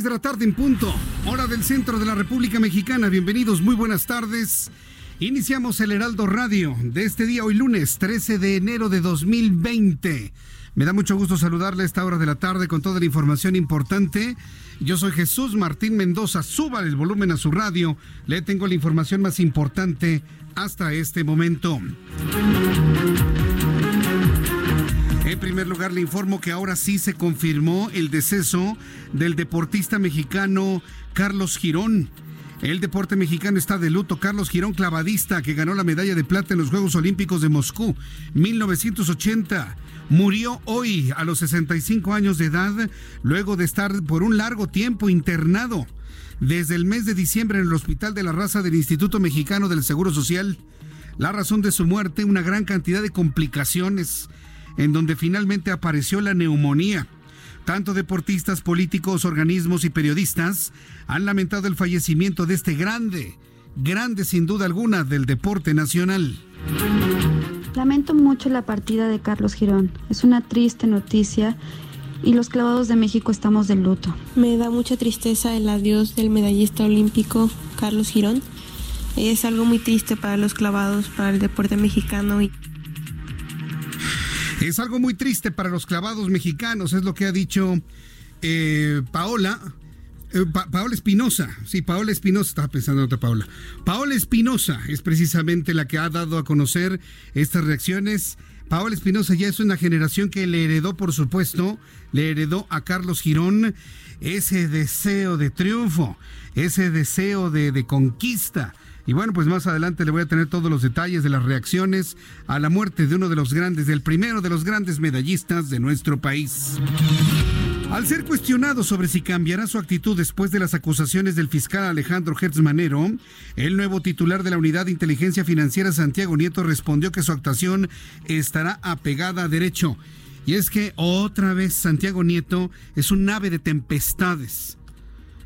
6 de la tarde en punto, hora del centro de la República Mexicana. Bienvenidos, muy buenas tardes. Iniciamos el Heraldo Radio de este día, hoy lunes 13 de enero de 2020. Me da mucho gusto saludarle a esta hora de la tarde con toda la información importante. Yo soy Jesús Martín Mendoza. Suba el volumen a su radio. Le tengo la información más importante hasta este momento. Primer lugar, le informo que ahora sí se confirmó el deceso del deportista mexicano Carlos Girón. El deporte mexicano está de luto. Carlos Girón, clavadista, que ganó la medalla de plata en los Juegos Olímpicos de Moscú 1980. Murió hoy a los 65 años de edad, luego de estar por un largo tiempo internado desde el mes de diciembre en el Hospital de la Raza del Instituto Mexicano del Seguro Social. La razón de su muerte, una gran cantidad de complicaciones en donde finalmente apareció la neumonía. Tanto deportistas, políticos, organismos y periodistas han lamentado el fallecimiento de este grande, grande sin duda alguna del deporte nacional. Lamento mucho la partida de Carlos Girón. Es una triste noticia y los clavados de México estamos de luto. Me da mucha tristeza el adiós del medallista olímpico Carlos Girón. Es algo muy triste para los clavados, para el deporte mexicano. Y... Es algo muy triste para los clavados mexicanos, es lo que ha dicho eh, Paola. Eh, pa Paola Espinosa, sí, Paola Espinosa, estaba pensando en otra Paola. Paola Espinosa es precisamente la que ha dado a conocer estas reacciones. Paola Espinosa ya es una generación que le heredó, por supuesto, le heredó a Carlos Girón ese deseo de triunfo, ese deseo de, de conquista, y bueno, pues más adelante le voy a tener todos los detalles de las reacciones a la muerte de uno de los grandes, del primero de los grandes medallistas de nuestro país. Al ser cuestionado sobre si cambiará su actitud después de las acusaciones del fiscal Alejandro Hertz Manero, el nuevo titular de la Unidad de Inteligencia Financiera, Santiago Nieto, respondió que su actuación estará apegada a derecho. Y es que otra vez Santiago Nieto es un ave de tempestades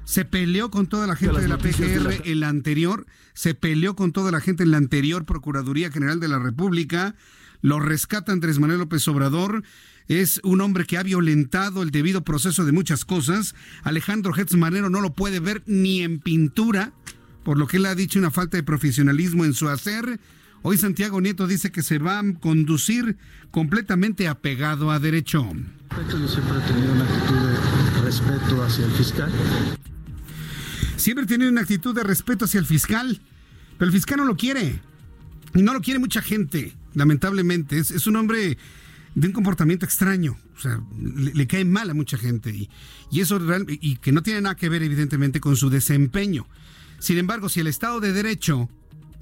se peleó con toda la gente de la PGR en la anterior, se peleó con toda la gente en la anterior Procuraduría General de la República, lo rescata Andrés Manuel López Obrador, es un hombre que ha violentado el debido proceso de muchas cosas. Alejandro Hetz Manero no lo puede ver ni en pintura, por lo que él ha dicho una falta de profesionalismo en su hacer. Hoy Santiago Nieto dice que se va a conducir completamente apegado a derecho. Yo siempre he tenido una actitud de respeto hacia el fiscal. Siempre tiene una actitud de respeto hacia el fiscal, pero el fiscal no lo quiere. Y no lo quiere mucha gente, lamentablemente. Es, es un hombre de un comportamiento extraño. O sea, le, cae mal a mucha gente. Y, y eso real, y que no tiene nada que ver, evidentemente, con su desempeño. Sin embargo, si el Estado de Derecho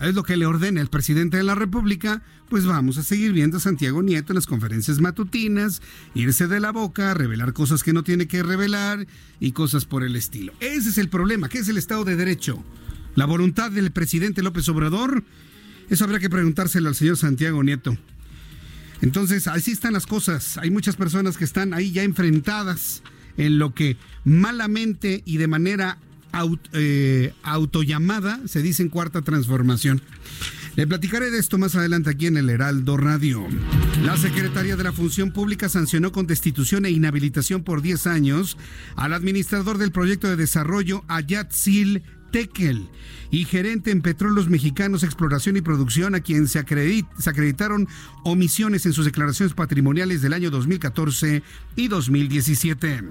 es lo que le ordena el presidente de la República, pues vamos a seguir viendo a Santiago Nieto en las conferencias matutinas, irse de la boca, revelar cosas que no tiene que revelar y cosas por el estilo. Ese es el problema, ¿qué es el Estado de Derecho? ¿La voluntad del presidente López Obrador? Eso habrá que preguntárselo al señor Santiago Nieto. Entonces, así están las cosas. Hay muchas personas que están ahí ya enfrentadas en lo que malamente y de manera aut, eh, autollamada se dice en cuarta transformación. Le platicaré de esto más adelante aquí en el Heraldo Radio. La Secretaría de la Función Pública sancionó con destitución e inhabilitación por 10 años al administrador del proyecto de desarrollo Ayatzil Tekel y gerente en Petróleos Mexicanos Exploración y Producción, a quien se, se, acreditaron omisiones en sus declaraciones patrimoniales del año 2014 y 2017.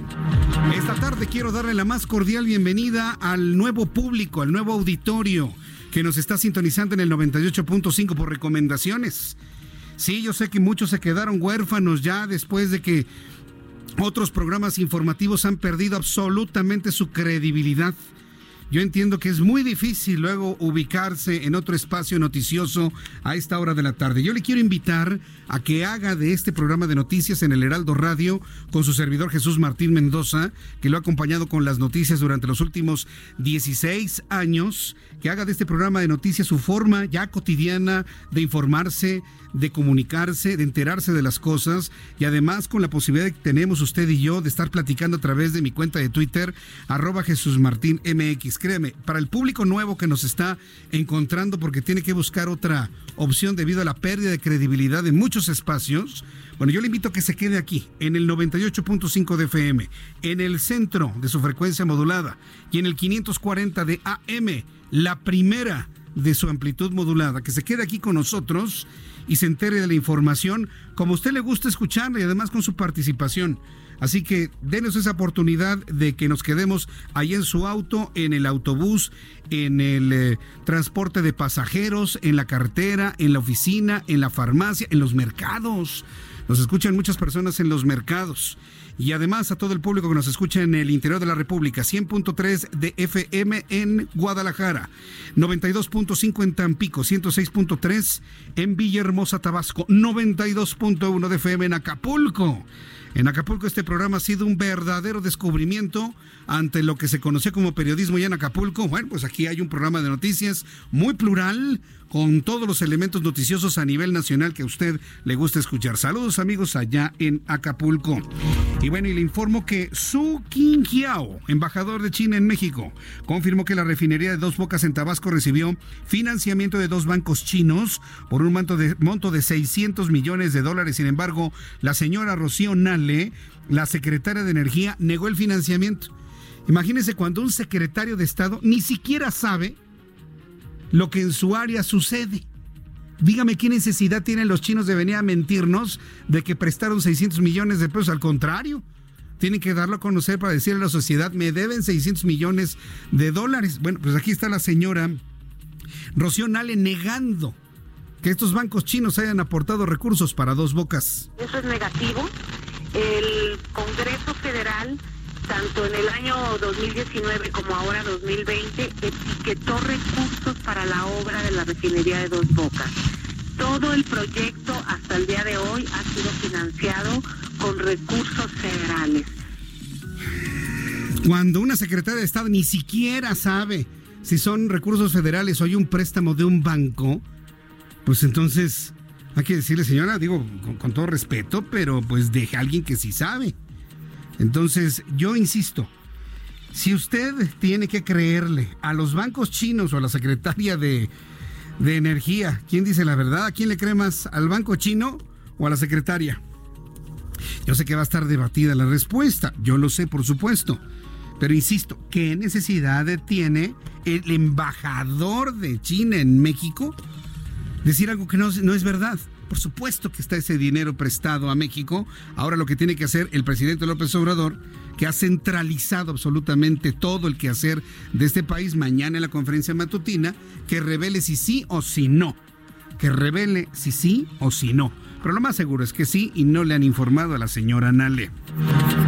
Esta tarde quiero darle la más cordial bienvenida al nuevo público, al nuevo auditorio que nos está sintonizando en el 98.5 por recomendaciones. Sí, yo sé que muchos se quedaron huérfanos ya después de que otros programas informativos han perdido absolutamente su credibilidad. Yo entiendo que es muy difícil luego ubicarse en otro espacio noticioso a esta hora de la tarde. Yo le quiero invitar a que haga de este programa de noticias en el Heraldo Radio con su servidor Jesús Martín Mendoza, que lo ha acompañado con las noticias durante los últimos 16 años, que haga de este programa de noticias su forma ya cotidiana de informarse, de comunicarse, de enterarse de las cosas y además con la posibilidad que tenemos usted y yo de estar platicando a través de mi cuenta de Twitter, arroba Jesús Martín MX. Créeme, para el público nuevo que nos está encontrando porque tiene que buscar otra opción debido a la pérdida de credibilidad en muchos espacios, bueno, yo le invito a que se quede aquí, en el 98.5 de FM, en el centro de su frecuencia modulada y en el 540 de AM, la primera de su amplitud modulada, que se quede aquí con nosotros y se entere de la información como a usted le gusta escucharla y además con su participación. Así que denos esa oportunidad de que nos quedemos ahí en su auto, en el autobús, en el eh, transporte de pasajeros, en la cartera, en la oficina, en la farmacia, en los mercados. Nos escuchan muchas personas en los mercados y además a todo el público que nos escucha en el interior de la República, 100.3 de FM en Guadalajara, 92.5 en Tampico, 106.3 en Villahermosa, Tabasco, 92.1 de FM en Acapulco. En Acapulco este programa ha sido un verdadero descubrimiento ante lo que se conocía como periodismo ya en Acapulco. Bueno, pues aquí hay un programa de noticias muy plural, con todos los elementos noticiosos a nivel nacional que a usted le gusta escuchar. Saludos amigos allá en Acapulco. Y bueno, y le informo que Su Qingqiao, embajador de China en México, confirmó que la refinería de Dos Bocas en Tabasco recibió financiamiento de dos bancos chinos por un monto de, monto de 600 millones de dólares. Sin embargo, la señora Rocío Nale, la secretaria de Energía, negó el financiamiento. Imagínense cuando un secretario de Estado ni siquiera sabe lo que en su área sucede. Dígame qué necesidad tienen los chinos de venir a mentirnos de que prestaron 600 millones de pesos. Al contrario, tienen que darlo a conocer para decirle a la sociedad, me deben 600 millones de dólares. Bueno, pues aquí está la señora Rocío Nale negando que estos bancos chinos hayan aportado recursos para dos bocas. Eso es negativo. El Congreso Federal tanto en el año 2019 como ahora 2020, etiquetó recursos para la obra de la refinería de Dos Bocas. Todo el proyecto hasta el día de hoy ha sido financiado con recursos federales. Cuando una secretaria de Estado ni siquiera sabe si son recursos federales o hay un préstamo de un banco, pues entonces hay que decirle, señora, digo con, con todo respeto, pero pues deje a alguien que sí sabe. Entonces, yo insisto, si usted tiene que creerle a los bancos chinos o a la secretaria de, Energía, ¿quién dice la verdad? ¿A quién le cree más? ¿Al banco chino o a la secretaria? Yo sé que va a estar debatida la respuesta, yo lo sé, por supuesto. Pero insisto, ¿qué necesidad tiene el embajador de China en México decir algo que no, no es verdad? Por supuesto que está ese dinero prestado a México. Ahora lo que tiene que hacer el presidente López Obrador, que ha centralizado absolutamente todo el quehacer de este país mañana en la conferencia matutina, que revele si sí o si no. Que revele si sí o si no pero lo más seguro es que sí y no le han informado a la señora Nale.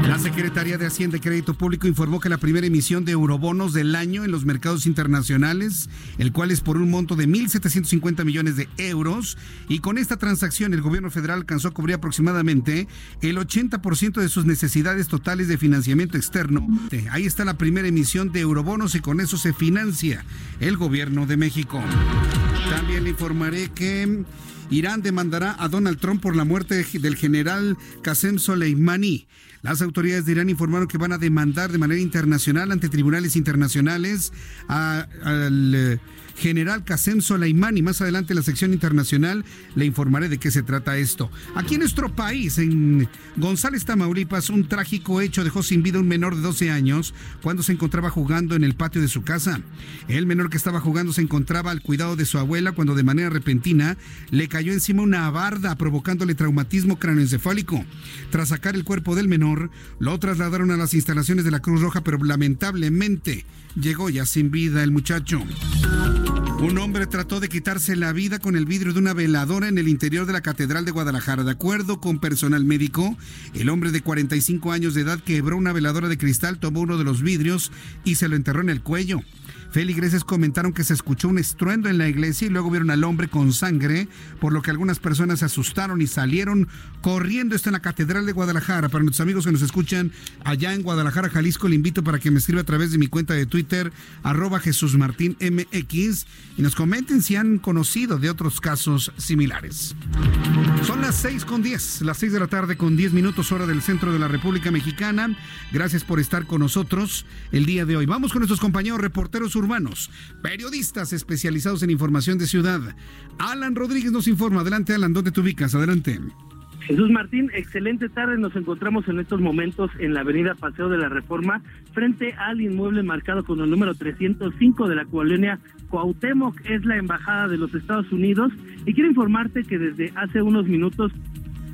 La Secretaría de Hacienda y Crédito Público informó que la primera emisión de eurobonos del año en los mercados internacionales, el cual es por un monto de 1.750 millones de euros, y con esta transacción el gobierno federal alcanzó a cubrir aproximadamente el 80% de sus necesidades totales de financiamiento externo. Ahí está la primera emisión de eurobonos y con eso se financia el gobierno de México. También le informaré que Irán demandará a Donald Trump por la muerte del general Qasem Soleimani. Las autoridades de Irán informaron que van a demandar de manera internacional ante tribunales internacionales al eh, general Qasem Soleimani. Más adelante la sección internacional le informaré de qué se trata esto. Aquí en nuestro país, en González, Tamaulipas, un trágico hecho dejó sin vida un menor de 12 años cuando se encontraba jugando en el patio de su casa. El menor que estaba jugando se encontraba al cuidado de su abuela cuando de manera repentina le cayó encima una barda provocándole traumatismo cráneoencefálico. Tras sacar el cuerpo del menor, lo trasladaron a las instalaciones de la Cruz Roja, pero lamentablemente llegó ya sin vida el muchacho. Un hombre trató de quitarse la vida con el vidrio de una veladora en el interior de la Catedral de Guadalajara. De acuerdo con personal médico, el hombre de 45 años de edad quebró una veladora de cristal, tomó uno de los vidrios y se lo enterró en el cuello. Feligreses comentaron que se escuchó un estruendo en la iglesia y luego vieron al hombre con sangre, por lo que algunas personas se asustaron y salieron corriendo. Esto en la Catedral de Guadalajara. Para nuestros amigos que nos escuchan allá en Guadalajara, Jalisco, le invito para que me escriba a través de mi cuenta de Twitter, arroba Jesús MX, y nos comenten si han conocido de otros casos similares. Son las 6 con 10, las 6 de la tarde con 10 minutos hora del centro de la República Mexicana. Gracias por estar con nosotros el día de hoy. Vamos con nuestros compañeros reporteros urbanos, periodistas especializados en información de ciudad. Alan Rodríguez nos informa. Adelante, Alan, ¿dónde te ubicas? Adelante. Jesús Martín, excelente tarde. Nos encontramos en estos momentos en la avenida Paseo de la Reforma, frente al inmueble marcado con el número 305 de la colonia Cuauhtémoc. Es la embajada de los Estados Unidos. Y quiero informarte que desde hace unos minutos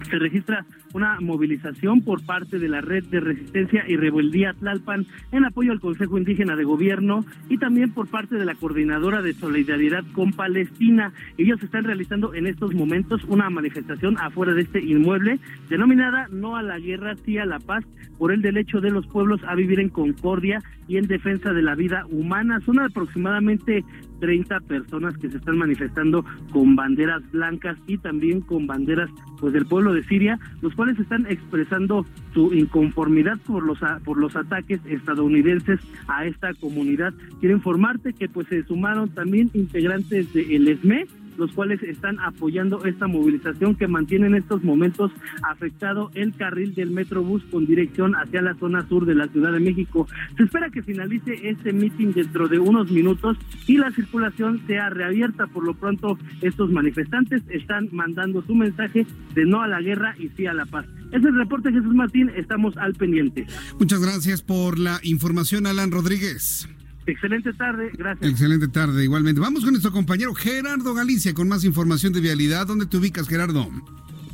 se registra una movilización por parte de la Red de Resistencia y Rebeldía Tlalpan en apoyo al Consejo Indígena de Gobierno y también por parte de la Coordinadora de Solidaridad con Palestina. Ellos están realizando en estos momentos una manifestación afuera de este inmueble denominada No a la Guerra, sí a la Paz, por el derecho de los pueblos a vivir en concordia y en defensa de la vida humana. Son aproximadamente 30 personas que se están manifestando con banderas blancas y también con banderas pues del pueblo de Siria, los cuales están expresando su inconformidad por los por los ataques estadounidenses a esta comunidad. Quiero informarte que pues se sumaron también integrantes del ESME, los cuales están apoyando esta movilización que mantiene en estos momentos afectado el carril del Metrobús con dirección hacia la zona sur de la Ciudad de México. Se espera que finalice este meeting dentro de unos minutos y la circulación sea reabierta. Por lo pronto, estos manifestantes están mandando su mensaje de no a la guerra y sí a la paz. Es el reporte Jesús Martín, estamos al pendiente. Muchas gracias por la información, Alan Rodríguez. Excelente tarde, gracias. Excelente tarde, igualmente. Vamos con nuestro compañero Gerardo Galicia con más información de vialidad. ¿Dónde te ubicas, Gerardo?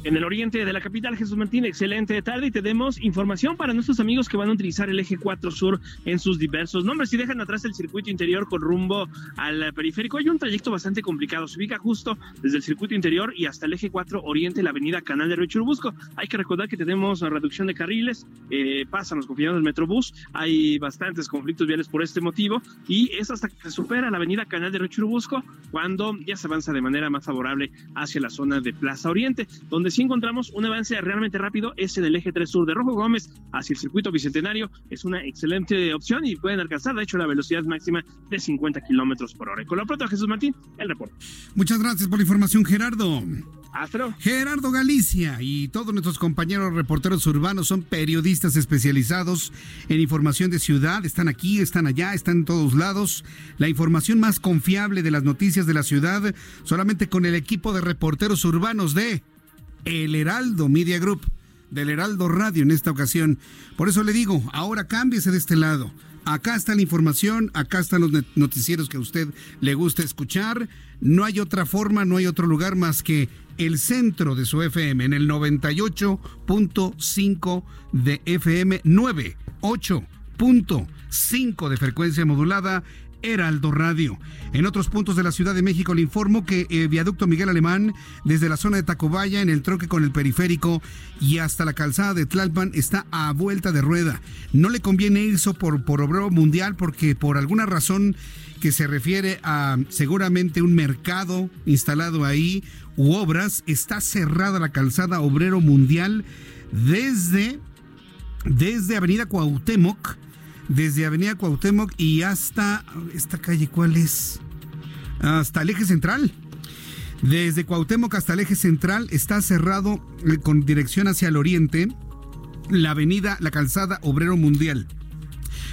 En el oriente de la capital, Jesús Martín. Excelente tarde y tenemos información para nuestros amigos que van a utilizar el eje 4 sur en sus diversos nombres. Si dejan atrás el circuito interior con rumbo al periférico, hay un trayecto bastante complicado. Se ubica justo desde el circuito interior y hasta el eje 4 oriente, la avenida Canal de Río Churubusco. Hay que recordar que tenemos reducción de carriles, eh, pasan los confiados del Metrobús, hay bastantes conflictos viales por este motivo y es hasta que se supera la avenida Canal de Río Churubusco cuando ya se avanza de manera más favorable hacia la zona de Plaza Oriente, donde si encontramos un avance realmente rápido es en el eje 3 sur de Rojo Gómez hacia el circuito bicentenario. Es una excelente opción y pueden alcanzar, de hecho, la velocidad máxima de 50 kilómetros por hora. con la pronto, Jesús Martín, el reporte. Muchas gracias por la información, Gerardo. Astro. Gerardo Galicia y todos nuestros compañeros reporteros urbanos son periodistas especializados en información de ciudad. Están aquí, están allá, están en todos lados. La información más confiable de las noticias de la ciudad solamente con el equipo de reporteros urbanos de el Heraldo Media Group, del Heraldo Radio en esta ocasión. Por eso le digo, ahora cámbiese de este lado. Acá está la información, acá están los noticieros que a usted le gusta escuchar. No hay otra forma, no hay otro lugar más que el centro de su FM en el 98.5 de FM 98.5 de frecuencia modulada Heraldo Radio. En otros puntos de la Ciudad de México le informo que eh, viaducto Miguel Alemán, desde la zona de Tacobaya, en el troque con el periférico y hasta la calzada de Tlalpan, está a vuelta de rueda. No le conviene irse por, por obrero mundial porque por alguna razón que se refiere a seguramente un mercado instalado ahí u obras, está cerrada la calzada obrero mundial desde, desde Avenida Cuauhtémoc desde Avenida Cuauhtémoc y hasta esta calle, ¿cuál es? Hasta el eje central. Desde Cuauhtémoc hasta el eje central está cerrado eh, con dirección hacia el oriente la avenida, la calzada Obrero Mundial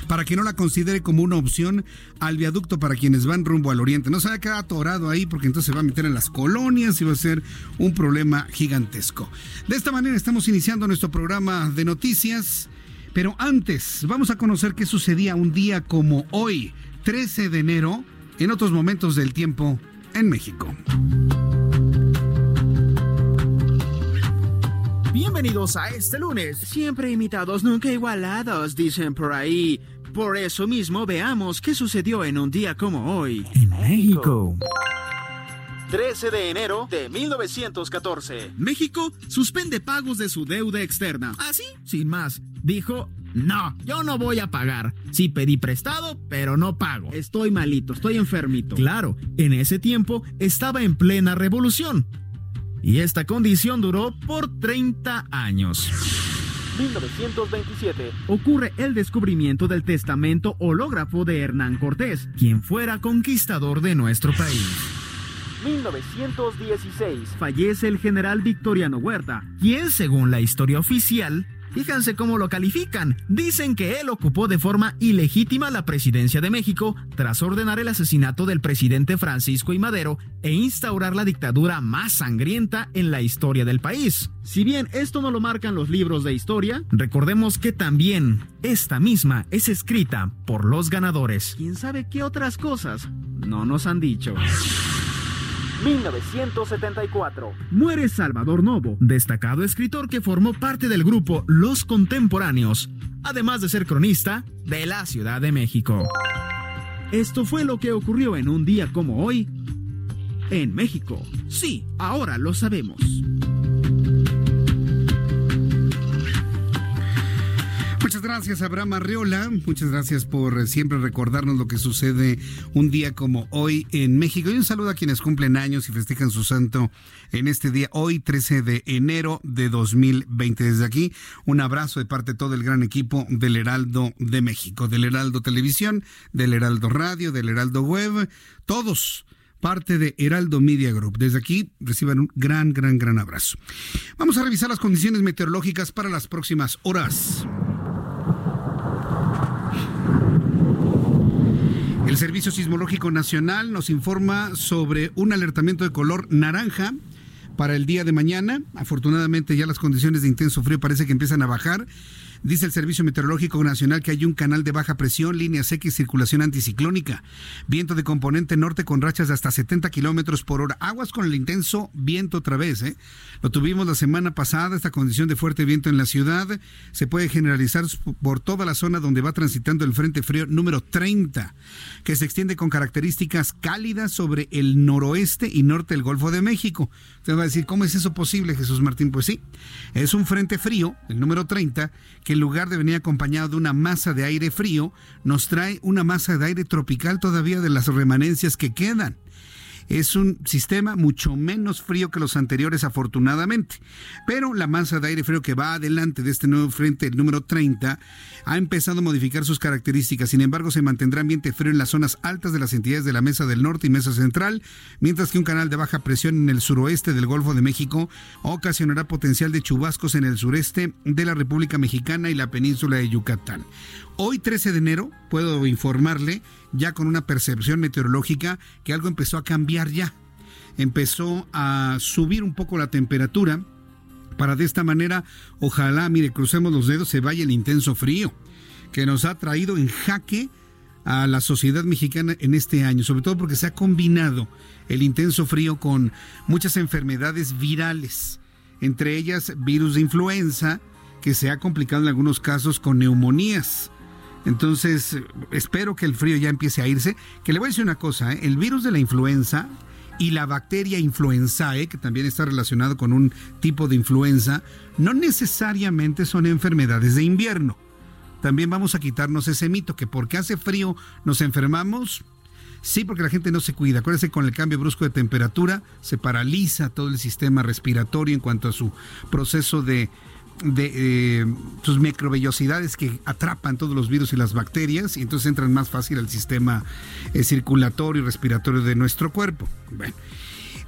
para que no la considere como una opción al viaducto para quienes van rumbo al oriente. No se va a quedar atorado ahí porque entonces se va a meter en las colonias y va a ser un problema gigantesco. De esta manera estamos iniciando nuestro programa de noticias, pero antes vamos a conocer qué sucedía un día como hoy, 13 de enero, en otros momentos del tiempo en México. Bienvenidos a este lunes. Siempre imitados, nunca igualados, dicen por ahí. Por eso mismo veamos qué sucedió en un día como hoy. En México. 13 de enero de 1914. México suspende pagos de su deuda externa. Así, sin más. Dijo, no, yo no voy a pagar. Sí pedí prestado, pero no pago. Estoy malito, estoy enfermito. Claro, en ese tiempo estaba en plena revolución. Y esta condición duró por 30 años. 1927 ocurre el descubrimiento del testamento hológrafo de Hernán Cortés, quien fuera conquistador de nuestro país. 1916 fallece el general Victoriano Huerta, quien según la historia oficial Fíjense cómo lo califican. Dicen que él ocupó de forma ilegítima la presidencia de México tras ordenar el asesinato del presidente Francisco y Madero e instaurar la dictadura más sangrienta en la historia del país. Si bien esto no lo marcan los libros de historia, recordemos que también esta misma es escrita por los ganadores. ¿Quién sabe qué otras cosas no nos han dicho? 1974. Muere Salvador Novo, destacado escritor que formó parte del grupo Los Contemporáneos, además de ser cronista de la Ciudad de México. Esto fue lo que ocurrió en un día como hoy en México. Sí, ahora lo sabemos. Gracias, Abraham Arreola. Muchas gracias por eh, siempre recordarnos lo que sucede un día como hoy en México. Y un saludo a quienes cumplen años y festejan su santo en este día, hoy 13 de enero de 2020. Desde aquí, un abrazo de parte de todo el gran equipo del Heraldo de México, del Heraldo Televisión, del Heraldo Radio, del Heraldo Web, todos parte de Heraldo Media Group. Desde aquí reciban un gran, gran, gran abrazo. Vamos a revisar las condiciones meteorológicas para las próximas horas. El Servicio Sismológico Nacional nos informa sobre un alertamiento de color naranja para el día de mañana. Afortunadamente ya las condiciones de intenso frío parece que empiezan a bajar Dice el Servicio Meteorológico Nacional que hay un canal de baja presión, línea seca y circulación anticiclónica. Viento de componente norte con rachas de hasta 70 kilómetros por hora. Aguas con el intenso viento otra vez. ¿eh? Lo tuvimos la semana pasada, esta condición de fuerte viento en la ciudad. Se puede generalizar por toda la zona donde va transitando el Frente Frío número 30, que se extiende con características cálidas sobre el noroeste y norte del Golfo de México. Usted va a decir, ¿cómo es eso posible, Jesús Martín? Pues sí, es un Frente Frío, el número 30, que en lugar de venir acompañado de una masa de aire frío, nos trae una masa de aire tropical todavía de las remanencias que quedan. Es un sistema mucho menos frío que los anteriores, afortunadamente. Pero la masa de aire frío que va adelante de este nuevo frente, el número 30, ha empezado a modificar sus características. Sin embargo, se mantendrá ambiente frío en las zonas altas de las entidades de la Mesa del Norte y Mesa Central, mientras que un canal de baja presión en el suroeste del Golfo de México ocasionará potencial de chubascos en el sureste de la República Mexicana y la península de Yucatán. Hoy 13 de enero puedo informarle ya con una percepción meteorológica que algo empezó a cambiar ya. Empezó a subir un poco la temperatura para de esta manera, ojalá, mire, crucemos los dedos, se vaya el intenso frío que nos ha traído en jaque a la sociedad mexicana en este año, sobre todo porque se ha combinado el intenso frío con muchas enfermedades virales, entre ellas virus de influenza, que se ha complicado en algunos casos con neumonías. Entonces, espero que el frío ya empiece a irse. Que le voy a decir una cosa, ¿eh? el virus de la influenza y la bacteria influenzae, que también está relacionado con un tipo de influenza, no necesariamente son enfermedades de invierno. También vamos a quitarnos ese mito que porque hace frío nos enfermamos. Sí, porque la gente no se cuida. Acuérdense, con el cambio brusco de temperatura se paraliza todo el sistema respiratorio en cuanto a su proceso de de eh, sus microvellosidades que atrapan todos los virus y las bacterias y entonces entran más fácil al sistema eh, circulatorio y respiratorio de nuestro cuerpo. Bueno.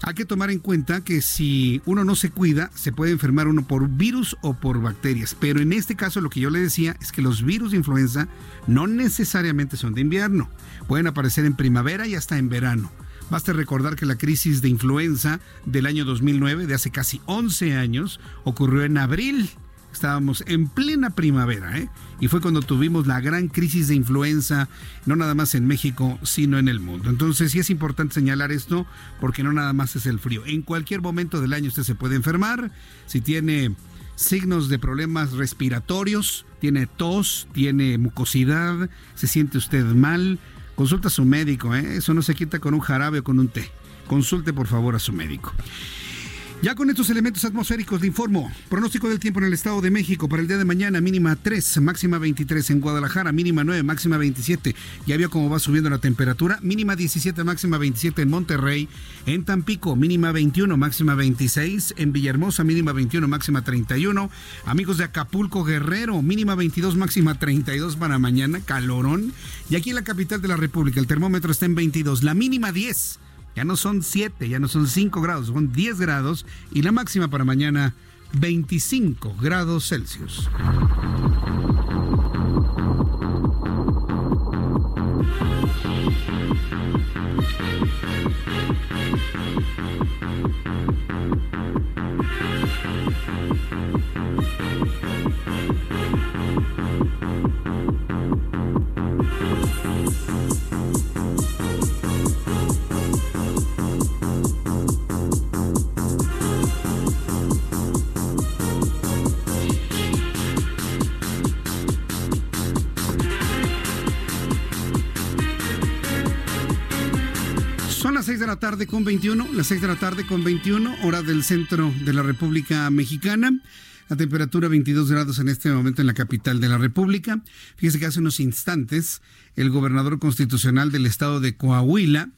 Hay que tomar en cuenta que si uno no se cuida, se puede enfermar uno por virus o por bacterias. Pero en este caso lo que yo le decía es que los virus de influenza no necesariamente son de invierno. Pueden aparecer en primavera y hasta en verano. Basta recordar que la crisis de influenza del año 2009, de hace casi 11 años, ocurrió en abril Estábamos en plena primavera, ¿eh? Y fue cuando tuvimos la gran crisis de influenza, no nada más en México, sino en el mundo. Entonces sí es importante señalar esto, porque no nada más es el frío. En cualquier momento del año usted se puede enfermar. Si tiene signos de problemas respiratorios, tiene tos, tiene mucosidad, se siente usted mal, consulta a su médico, ¿eh? Eso no se quita con un jarabe o con un té. Consulte por favor a su médico. Ya con estos elementos atmosféricos le informo. Pronóstico del tiempo en el Estado de México para el día de mañana, mínima 3, máxima 23 en Guadalajara, mínima 9, máxima 27. Ya vio cómo va subiendo la temperatura, mínima 17, máxima 27 en Monterrey, en Tampico, mínima 21, máxima 26, en Villahermosa, mínima 21, máxima 31. Amigos de Acapulco, Guerrero, mínima 22, máxima 32 para mañana, calorón. Y aquí en la capital de la República, el termómetro está en 22, la mínima 10 ya no son 7, ya no son 5 grados, son 10 grados y la máxima para mañana 25 grados Celsius. De la tarde con 21, las 6 de la tarde con 21, hora del centro de la República Mexicana. La temperatura 22 grados en este momento en la capital de la República. Fíjese que hace unos instantes el gobernador constitucional del estado de Coahuila,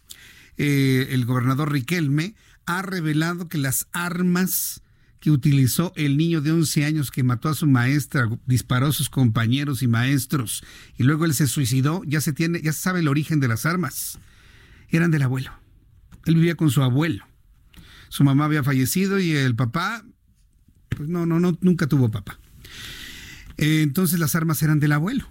eh, el gobernador Riquelme, ha revelado que las armas que utilizó el niño de 11 años que mató a su maestra, disparó a sus compañeros y maestros y luego él se suicidó, ya se tiene, ya se sabe el origen de las armas. Eran del abuelo. Él vivía con su abuelo. Su mamá había fallecido y el papá, pues no, no, no, nunca tuvo papá. Eh, entonces las armas eran del abuelo.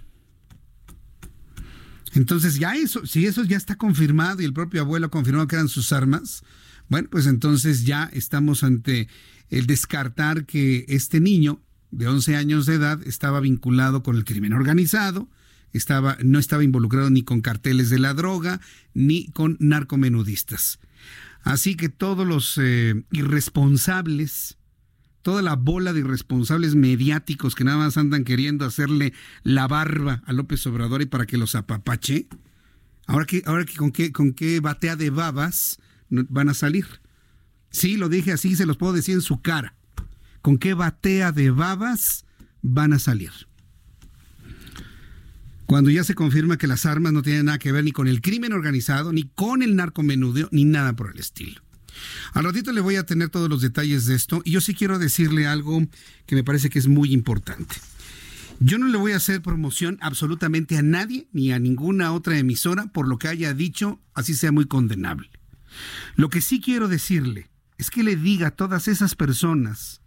Entonces ya eso, si eso ya está confirmado y el propio abuelo confirmó que eran sus armas, bueno, pues entonces ya estamos ante el descartar que este niño de 11 años de edad estaba vinculado con el crimen organizado, estaba, no estaba involucrado ni con carteles de la droga, ni con narcomenudistas. Así que todos los eh, irresponsables, toda la bola de irresponsables mediáticos que nada más andan queriendo hacerle la barba a López Obrador y para que los apapache, ahora que, ahora que con qué, con qué batea de babas van a salir. Sí, lo dije así, se los puedo decir en su cara. ¿Con qué batea de babas van a salir? Cuando ya se confirma que las armas no tienen nada que ver ni con el crimen organizado, ni con el narcomenudeo, ni nada por el estilo. Al ratito le voy a tener todos los detalles de esto y yo sí quiero decirle algo que me parece que es muy importante. Yo no le voy a hacer promoción absolutamente a nadie ni a ninguna otra emisora por lo que haya dicho, así sea muy condenable. Lo que sí quiero decirle es que le diga a todas esas personas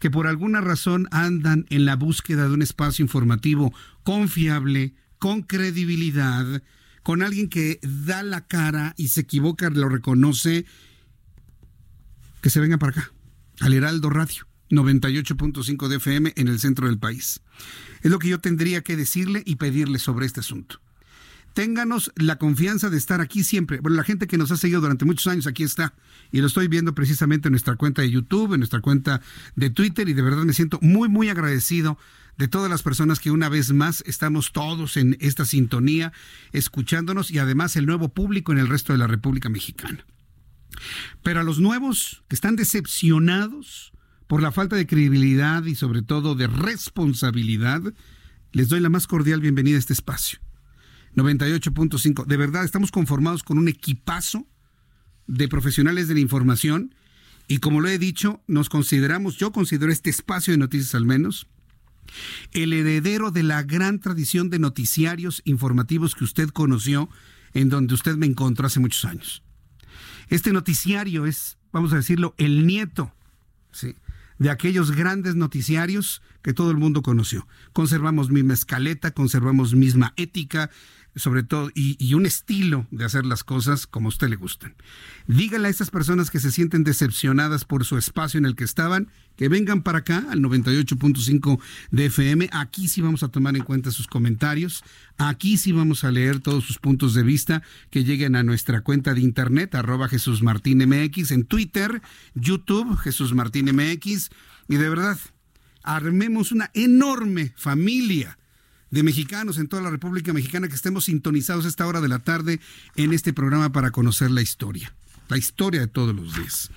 que por alguna razón andan en la búsqueda de un espacio informativo confiable, con credibilidad, con alguien que da la cara y se equivoca, lo reconoce, que se venga para acá, al Heraldo Radio. 98.5 de FM en el centro del país. Es lo que yo tendría que decirle y pedirle sobre este asunto. Ténganos la confianza de estar aquí siempre. Bueno, la gente que nos ha seguido durante muchos años aquí está. Y lo estoy viendo precisamente en nuestra cuenta de YouTube, en nuestra cuenta de Twitter. Y de verdad me siento muy, muy agradecido de todas las personas que una vez más estamos todos en esta sintonía, escuchándonos y además el nuevo público en el resto de la República Mexicana. Pero a los nuevos que están decepcionados por la falta de credibilidad y sobre todo de responsabilidad, les doy la más cordial bienvenida a este espacio. 98.5. De verdad, estamos conformados con un equipazo de profesionales de la información y como lo he dicho, nos consideramos, yo considero este espacio de noticias al menos, el heredero de la gran tradición de noticiarios informativos que usted conoció, en donde usted me encontró hace muchos años. Este noticiario es vamos a decirlo, el nieto, ¿sí? de aquellos grandes noticiarios que todo el mundo conoció. Conservamos misma escaleta, conservamos misma ética, sobre todo, y, un estilo de hacer las cosas como a usted le gustan. Dígale a esas personas que se sienten decepcionadas por su espacio en el que estaban, que vengan para acá, al 98.5 de FM. Aquí sí vamos a tomar en cuenta sus comentarios. Aquí sí vamos a leer todos sus puntos de vista que lleguen a nuestra cuenta de internet, arroba Jesús Martín MX, en Twitter, YouTube, Jesús Martín MX. Y de verdad, armemos una enorme familia de mexicanos en toda la República Mexicana que estemos sintonizados a esta hora de la tarde en este programa para conocer la historia, la historia de todos los días.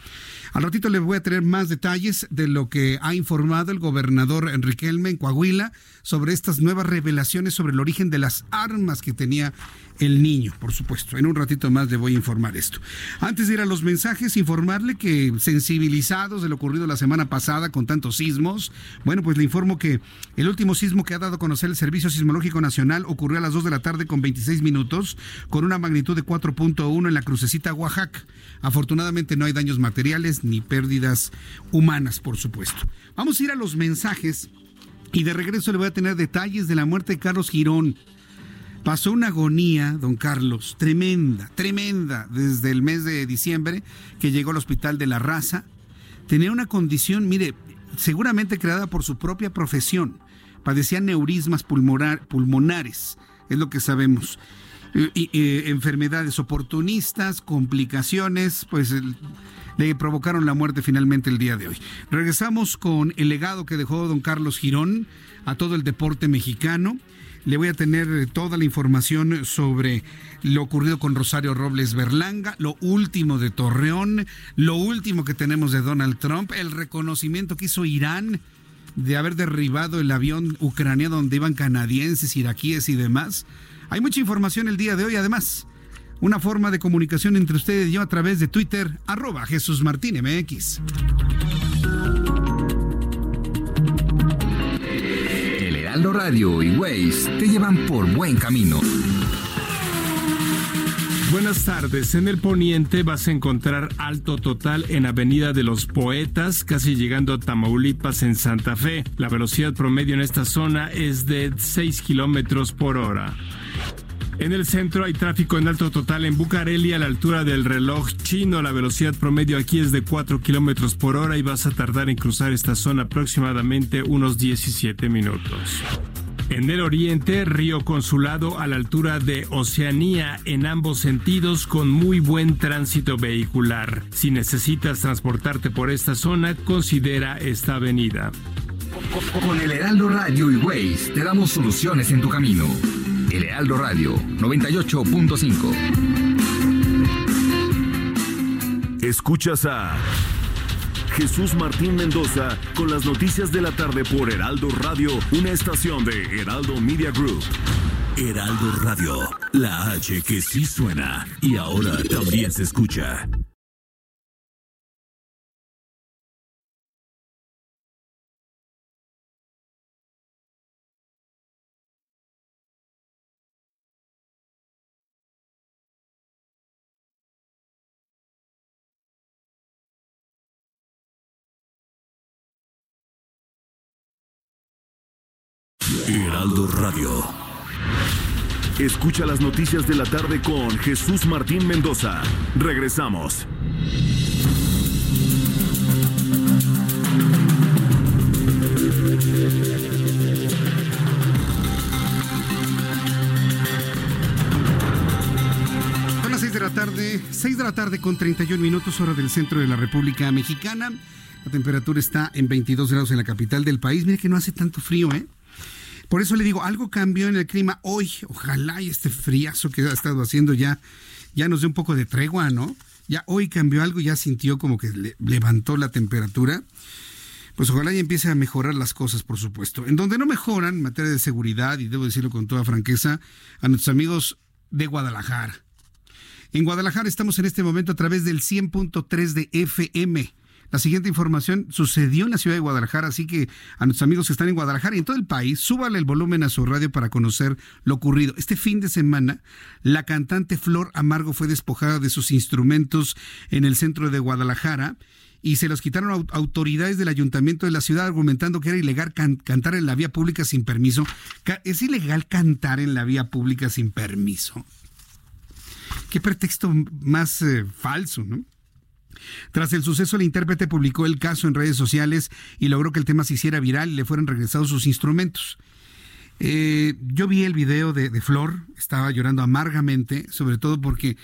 Al ratito les voy a tener más detalles de lo que ha informado el gobernador Enrique Elme en Coahuila sobre estas nuevas revelaciones sobre el origen de las armas que tenía el niño, por supuesto. En un ratito más le voy a informar esto. Antes de ir a los mensajes, informarle que sensibilizados de lo ocurrido la semana pasada con tantos sismos, bueno, pues le informo que el último sismo que ha dado a conocer el Servicio Sismológico Nacional ocurrió a las 2 de la tarde con 26 minutos, con una magnitud de 4.1 en la crucecita Oaxaca. Afortunadamente no hay daños materiales ni pérdidas humanas, por supuesto. Vamos a ir a los mensajes y de regreso le voy a tener detalles de la muerte de Carlos Girón. Pasó una agonía, don Carlos, tremenda, tremenda, desde el mes de diciembre que llegó al hospital de la raza. Tenía una condición, mire, seguramente creada por su propia profesión. Padecía neurismas pulmonares, es lo que sabemos. Y, enfermedades oportunistas, complicaciones, pues le provocaron la muerte finalmente el día de hoy. Regresamos con el legado que dejó don Carlos Girón a todo el deporte mexicano. Le voy a tener toda la información sobre lo ocurrido con Rosario Robles Berlanga, lo último de Torreón, lo último que tenemos de Donald Trump, el reconocimiento que hizo Irán de haber derribado el avión ucraniano donde iban canadienses, iraquíes y demás. Hay mucha información el día de hoy, además una forma de comunicación entre ustedes y yo a través de Twitter, arroba Jesús Martín MX. El Heraldo Radio y Waze te llevan por buen camino. Buenas tardes. En el poniente vas a encontrar alto total en Avenida de los Poetas, casi llegando a Tamaulipas en Santa Fe. La velocidad promedio en esta zona es de 6 kilómetros por hora. En el centro hay tráfico en alto total en Bucareli a la altura del reloj chino. La velocidad promedio aquí es de 4 kilómetros por hora y vas a tardar en cruzar esta zona aproximadamente unos 17 minutos. En el oriente, Río Consulado a la altura de Oceanía en ambos sentidos con muy buen tránsito vehicular. Si necesitas transportarte por esta zona, considera esta avenida. Con el Heraldo Radio y Waze te damos soluciones en tu camino. El Heraldo Radio 98.5. Escuchas a Jesús Martín Mendoza con las noticias de la tarde por Heraldo Radio, una estación de Heraldo Media Group. Heraldo Radio, la H que sí suena y ahora también se escucha. Heraldo Radio. Escucha las noticias de la tarde con Jesús Martín Mendoza. Regresamos. Son las 6 de la tarde, 6 de la tarde con 31 minutos hora del centro de la República Mexicana. La temperatura está en 22 grados en la capital del país. Mire que no hace tanto frío, ¿eh? Por eso le digo, algo cambió en el clima hoy. Ojalá y este friazo que ha estado haciendo ya, ya nos dé un poco de tregua, ¿no? Ya hoy cambió algo, ya sintió como que levantó la temperatura. Pues ojalá y empiece a mejorar las cosas, por supuesto. En donde no mejoran en materia de seguridad, y debo decirlo con toda franqueza, a nuestros amigos de Guadalajara. En Guadalajara estamos en este momento a través del 100.3 de FM La siguiente información sucedió en la ciudad de Guadalajara, así que a nuestros amigos que están en Guadalajara y en todo el país, súbale el volumen a su radio para conocer lo ocurrido. Este fin de semana, la cantante Flor Amargo fue despojada de sus instrumentos en el centro de Guadalajara y se los quitaron autoridades del ayuntamiento de la ciudad argumentando que era ilegal cantar en la vía pública sin permiso. ¿Es ilegal cantar en la vía pública sin permiso? Qué pretexto más eh, falso, ¿no? Tras el suceso, el intérprete publicó el caso en redes sociales y logró que el tema se hiciera viral y le fueran regresados sus instrumentos. Eh, yo vi el video de, de, Flor, estaba llorando amargamente, sobre todo porque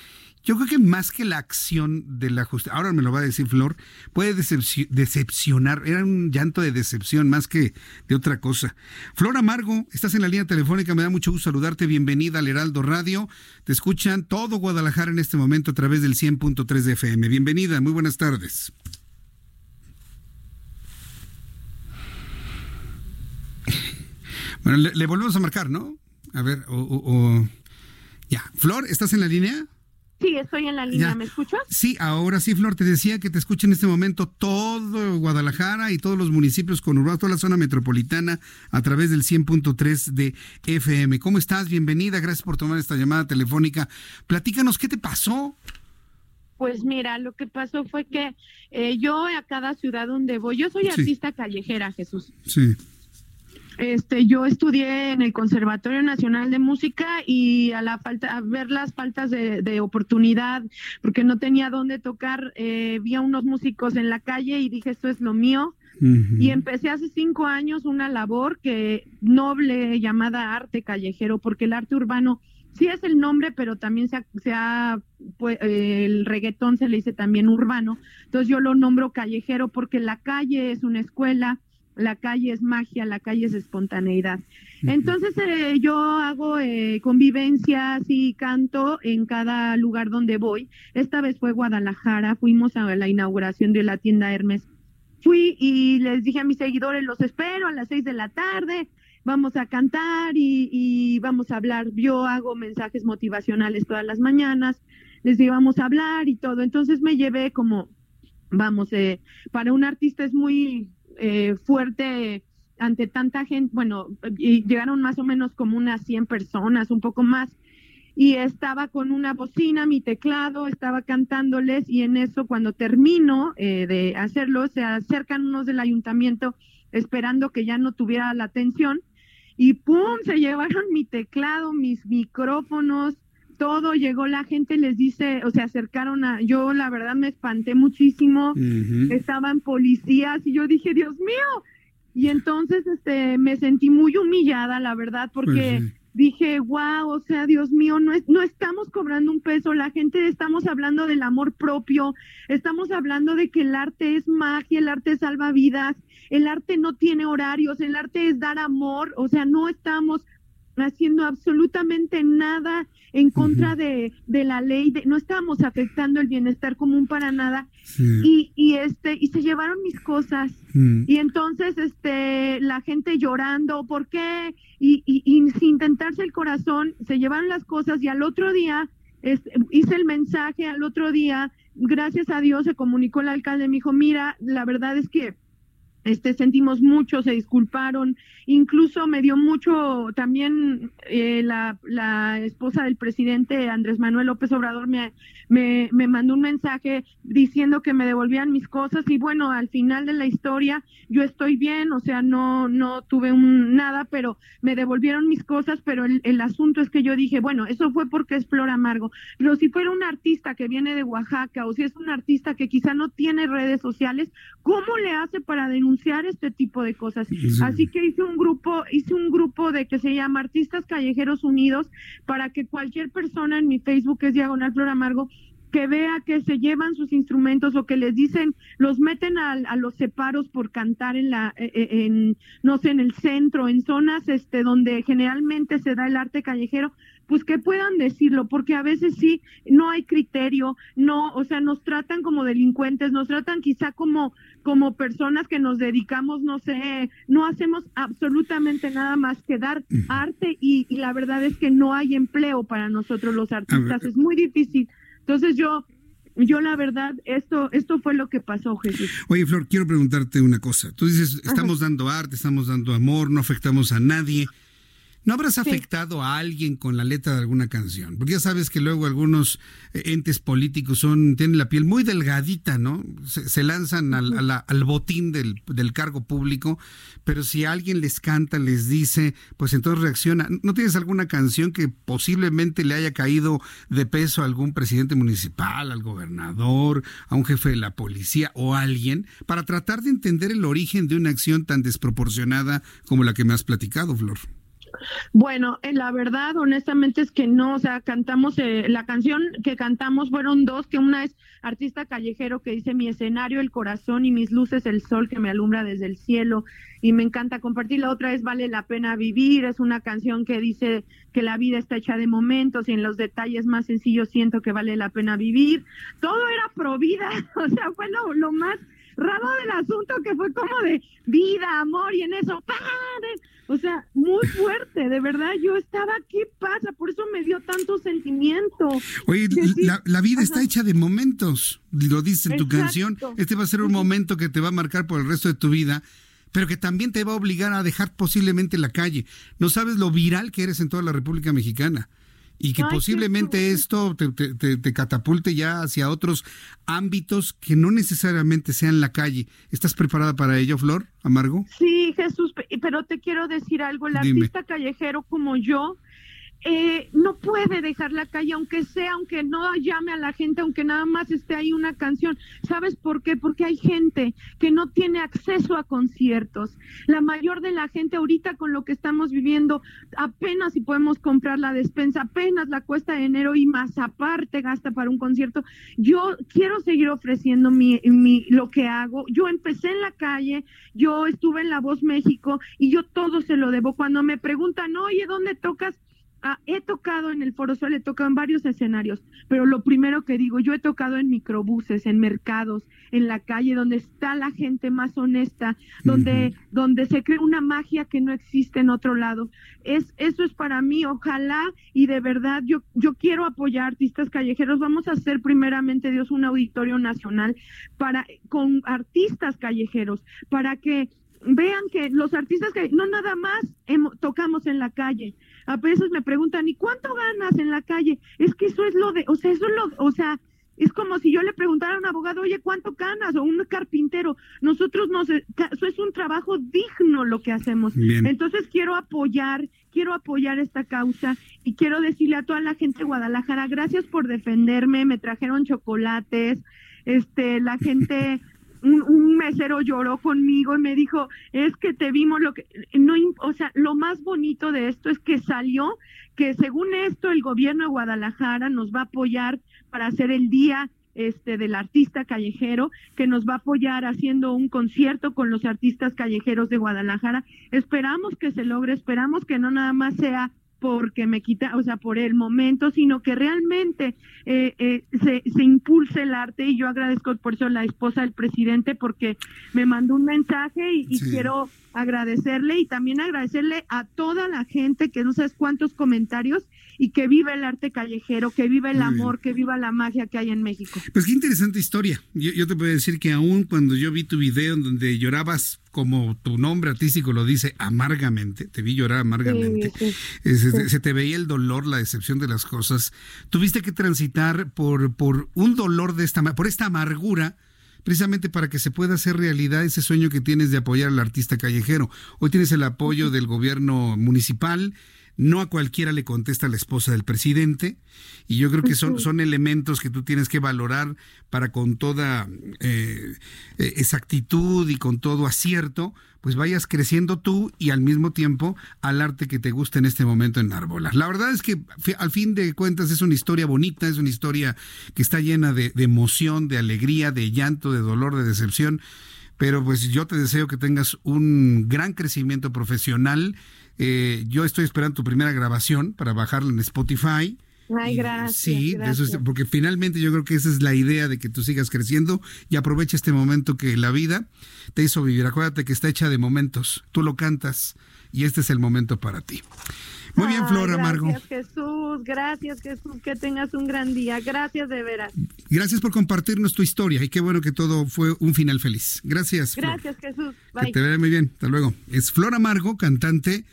yo creo que más que la acción de la justicia, ahora me lo va a decir Flor, puede decepcionar, era un llanto de decepción más que de otra cosa. Flor Amargo, estás en la línea telefónica, me da mucho gusto saludarte, bienvenida al Heraldo Radio, te escuchan todo Guadalajara en este momento a través del 100.3 de FM. Bienvenida, muy buenas tardes. Bueno, le, volvemos a marcar, ¿no? A ver, o... Ya, Flor, ¿estás en la línea? Sí, estoy en la línea, ¿me escuchas? Sí, ahora sí, Flor, te decía que te escucha en este momento todo Guadalajara y todos los municipios conurbados, toda la zona metropolitana a través del 100.3 de FM. ¿Cómo estás? Bienvenida, gracias por tomar esta llamada telefónica. Platícanos, ¿qué te pasó? Pues mira, lo que pasó fue que eh, yo a cada ciudad donde voy, yo soy artista callejera, Jesús. Sí. Este, yo estudié en el Conservatorio Nacional de Música y a la falta, a ver las faltas de, oportunidad, porque no tenía dónde tocar, eh, vi a unos músicos en la calle y dije esto es lo mío. Y empecé hace cinco años una labor que noble llamada arte callejero, porque el arte urbano sí es el nombre, pero también se ha, pues, el reggaetón se le dice también urbano. Entonces yo lo nombro callejero porque la calle es una escuela, la calle es magia, la calle es espontaneidad. Entonces eh, yo hago eh, convivencias y canto en cada lugar donde voy. Esta vez fue Guadalajara, fuimos a la inauguración de la tienda Hermes. Fui y les dije a mis seguidores, los espero a las seis de la tarde, vamos a cantar y, vamos a hablar. Yo hago mensajes motivacionales todas las mañanas, les digo, vamos a hablar y todo. Entonces me llevé como, vamos, eh, para un artista es muy eh, fuerte ante tanta gente, bueno, llegaron más o menos como unas 100 personas, un poco más, y estaba con una bocina, mi teclado, estaba cantándoles y en eso cuando termino eh, de hacerlo, se acercan unos del ayuntamiento esperando que ya no tuviera la atención y ¡pum! se llevaron mi teclado, mis micrófonos, todo, llegó la gente, les dice, o sea, acercaron a, yo la verdad me espanté muchísimo, estaban policías y yo dije, Dios mío, y entonces este me sentí muy humillada, la verdad, porque pues dije, wow, o sea, Dios mío, no, es, no estamos cobrando un peso, la gente estamos hablando del amor propio, estamos hablando de que el arte es magia, el arte salva vidas, el arte no tiene horarios, el arte es dar amor, o sea, no estamos haciendo absolutamente nada en contra de, de, la ley, de, no estábamos afectando el bienestar común para nada y, y este y se llevaron mis cosas mm. y entonces este la gente llorando, ¿por qué? Y, y, y, sin tentarse el corazón, se llevaron las cosas y al otro día hice el mensaje, al otro día, gracias a Dios se comunicó el alcalde, me dijo, mira, la verdad es que este sentimos mucho, se disculparon, incluso me dio mucho también eh, la, esposa del presidente Andrés Manuel López Obrador me, me, me, mandó un mensaje diciendo que me devolvían mis cosas y bueno, al final de la historia yo estoy bien, o sea, no, no tuve un, nada, pero me devolvieron mis cosas, pero el, el asunto es que yo dije, bueno, eso fue porque es Flor Amargo, pero si fuera un artista que viene de Oaxaca o si es un artista que quizá no tiene redes sociales, ¿cómo le hace para denunciar este tipo de cosas? Así que hice un grupo, hice un grupo de que se llama Artistas Callejeros Unidos para que cualquier persona en mi Facebook, que es Diagonal Flor Amargo, que vea que se llevan sus instrumentos o que les dicen, los meten a, a los separos por cantar en la, e, e, en, no sé, en el centro, en zonas este, donde generalmente se da el arte callejero, pues que puedan decirlo, porque a veces sí, no hay criterio, no, o sea, nos tratan como delincuentes, nos tratan quizá como, como personas que nos dedicamos, no sé, no hacemos absolutamente nada más que dar arte y, y la verdad es que no hay empleo para nosotros los artistas, es muy difícil entonces yo yo la verdad, esto, esto fue lo que pasó, Jesús. Oye, Flor, quiero preguntarte una cosa. Tú dices, estamos dando arte, estamos dando amor, no afectamos a nadie. ¿No habrás afectado a alguien con la letra de alguna canción? Porque ya sabes que luego algunos eh, entes políticos son tienen la piel muy delgadita, ¿no? Se, lanzan al, al, botín del, del, cargo público, pero si alguien les canta, les dice, pues entonces reacciona. ¿No tienes alguna canción que posiblemente le haya caído de peso a algún presidente municipal, al gobernador, a un jefe de la policía o a alguien, para tratar de entender el origen de una acción tan desproporcionada como la que me has platicado, Flor? Bueno, eh, la verdad, honestamente es que no, o sea, cantamos, eh, la canción que cantamos fueron dos, que una es artista callejero que dice mi escenario, el corazón y mis luces, el sol que me alumbra desde el cielo y me encanta compartir. La otra es vale la pena vivir, es una canción que dice que la vida está hecha de momentos y en los detalles más sencillos siento que vale la pena vivir. Todo era pro vida, o sea, fue lo, lo más raro del asunto que fue como de vida, amor y en eso, ¡padre! O sea, muy fuerte, de verdad. Yo estaba, ¿qué pasa? Por eso me dio tanto sentimiento. Oye, la, vida está hecha de momentos, lo dice en tu canción. Este va a ser un momento que te va a marcar por el resto de tu vida pero que también te va a obligar a dejar posiblemente la calle. No sabes lo viral que eres en toda la República Mexicana y que posiblemente esto te, catapulte ya hacia otros ámbitos que no necesariamente sean la calle. ¿Estás preparada para ello, Flor Amargo? Sí, Jesús, pero te quiero decir algo, el artista callejero como yo, eh, no puede dejar la calle, aunque sea, aunque no llame a la gente, aunque nada más esté ahí una canción. ¿Sabes por qué? Porque hay gente que no tiene acceso a conciertos. La mayor de la gente ahorita con lo que estamos viviendo, apenas si podemos comprar la despensa, apenas la cuesta de enero y más aparte gasta para un concierto. Yo quiero seguir ofreciendo mi, mi, lo que hago. Yo empecé en la calle, yo estuve en La Voz México y yo todo se lo debo. Cuando me preguntan, oye, ¿dónde tocas? Ah, he tocado en el Foro Sol, he tocado en varios escenarios, pero lo primero que digo, yo he tocado en microbuses, en mercados, en la calle, donde está la gente más honesta, donde, donde se crea una magia que no existe en otro lado. Es, eso es para mí, ojalá y de verdad yo, yo quiero apoyar artistas callejeros. Vamos a hacer primeramente, Dios, un auditorio nacional para, con artistas callejeros, para que vean que los artistas que no nada más tocamos en la calle. A veces me preguntan, ¿y cuánto ganas en la calle? Es que eso es lo de, o sea, eso es lo, o sea, es como si yo le preguntara a un abogado, oye, ¿cuánto ganas? O un carpintero. Nosotros nos, eso es un trabajo digno lo que hacemos. Entonces quiero apoyar, quiero apoyar esta causa y quiero decirle a toda la gente de Guadalajara, gracias por defenderme, me trajeron chocolates, este, la gente mesero lloró conmigo y me dijo, es que te vimos lo que, no, o sea, lo más bonito de esto es que salió que según esto el gobierno de Guadalajara nos va a apoyar para hacer el día este del artista callejero que nos va a apoyar haciendo un concierto con los artistas callejeros de Guadalajara. Esperamos que se logre, esperamos que no nada más sea porque me quita, o sea, por el momento, sino que realmente eh, eh, se, se, impulse el arte y yo agradezco por eso a la esposa del presidente porque me mandó un mensaje y, quiero agradecerle y también agradecerle a toda la gente que no sabes cuántos comentarios y que vive el arte callejero, que vive el amor, que viva la magia que hay en México. Pues qué interesante historia. Yo, yo te puedo decir que aún cuando yo vi tu video en donde llorabas como tu nombre artístico lo dice, amargamente, te vi llorar amargamente, se, te veía el dolor, la decepción de las cosas, tuviste que transitar por, por un dolor de esta, por esta amargura, precisamente para que se pueda hacer realidad ese sueño que tienes de apoyar al artista callejero. Hoy tienes el apoyo del gobierno municipal, no a cualquiera le contesta la esposa del presidente y yo creo que son, son elementos que tú tienes que valorar para con toda eh, eh, exactitud y con todo acierto, pues vayas creciendo tú y al mismo tiempo al arte que te gusta en este momento en Árbola. La verdad es que al fin de cuentas es una historia bonita, es una historia que está llena de, de emoción, de alegría, de llanto, de dolor, de decepción pero pues yo te deseo que tengas un gran crecimiento profesional eh, yo estoy esperando tu primera grabación para bajarla en Spotify. Ay, gracias. Sí, porque finalmente yo creo que esa es la idea de que tú sigas creciendo y aprovecha este momento que la vida te hizo vivir. Acuérdate que está hecha de momentos. Tú lo cantas y este es el momento para ti. Muy bien, Flora Amargo. Gracias, Jesús. Gracias, Jesús. Que tengas un gran día. Gracias de veras. Gracias por compartirnos tu historia y qué bueno que todo fue un final feliz. Gracias. Gracias, Jesús. Que te vea muy bien. Hasta luego. Es Flora Amargo, cantante,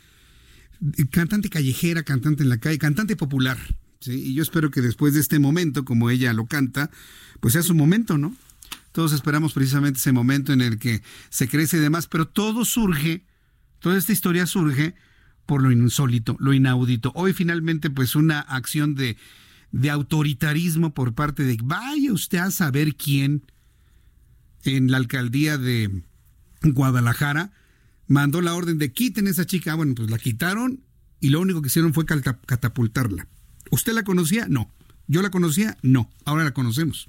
cantante callejera, cantante en la calle, cantante popular. Y yo espero que después de este momento, como ella lo canta, pues sea su momento, ¿no? Todos esperamos precisamente ese momento en el que se crece y demás, pero todo surge, toda esta historia surge por lo insólito, lo inaudito. Hoy finalmente pues una acción de, de autoritarismo por parte de, vaya usted a saber quién en la alcaldía de Guadalajara mandó la orden de quiten esa chica. Bueno, pues la quitaron y lo único que hicieron fue catapultarla. ¿Usted la conocía? No. ¿Yo la conocía? No. Ahora la conocemos.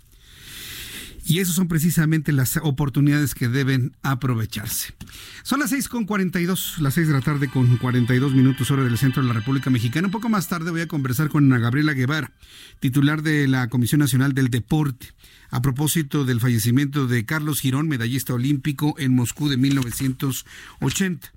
Y esas son precisamente las oportunidades que deben aprovecharse. Son las 6 con 42, las 6 de la tarde con 42 minutos hora del centro de la República Mexicana. Un poco más tarde voy a conversar con Gabriela Guevara, titular de la Comisión Nacional del Deporte, a propósito del fallecimiento de Carlos Girón, medallista olímpico en Moscú de 1980.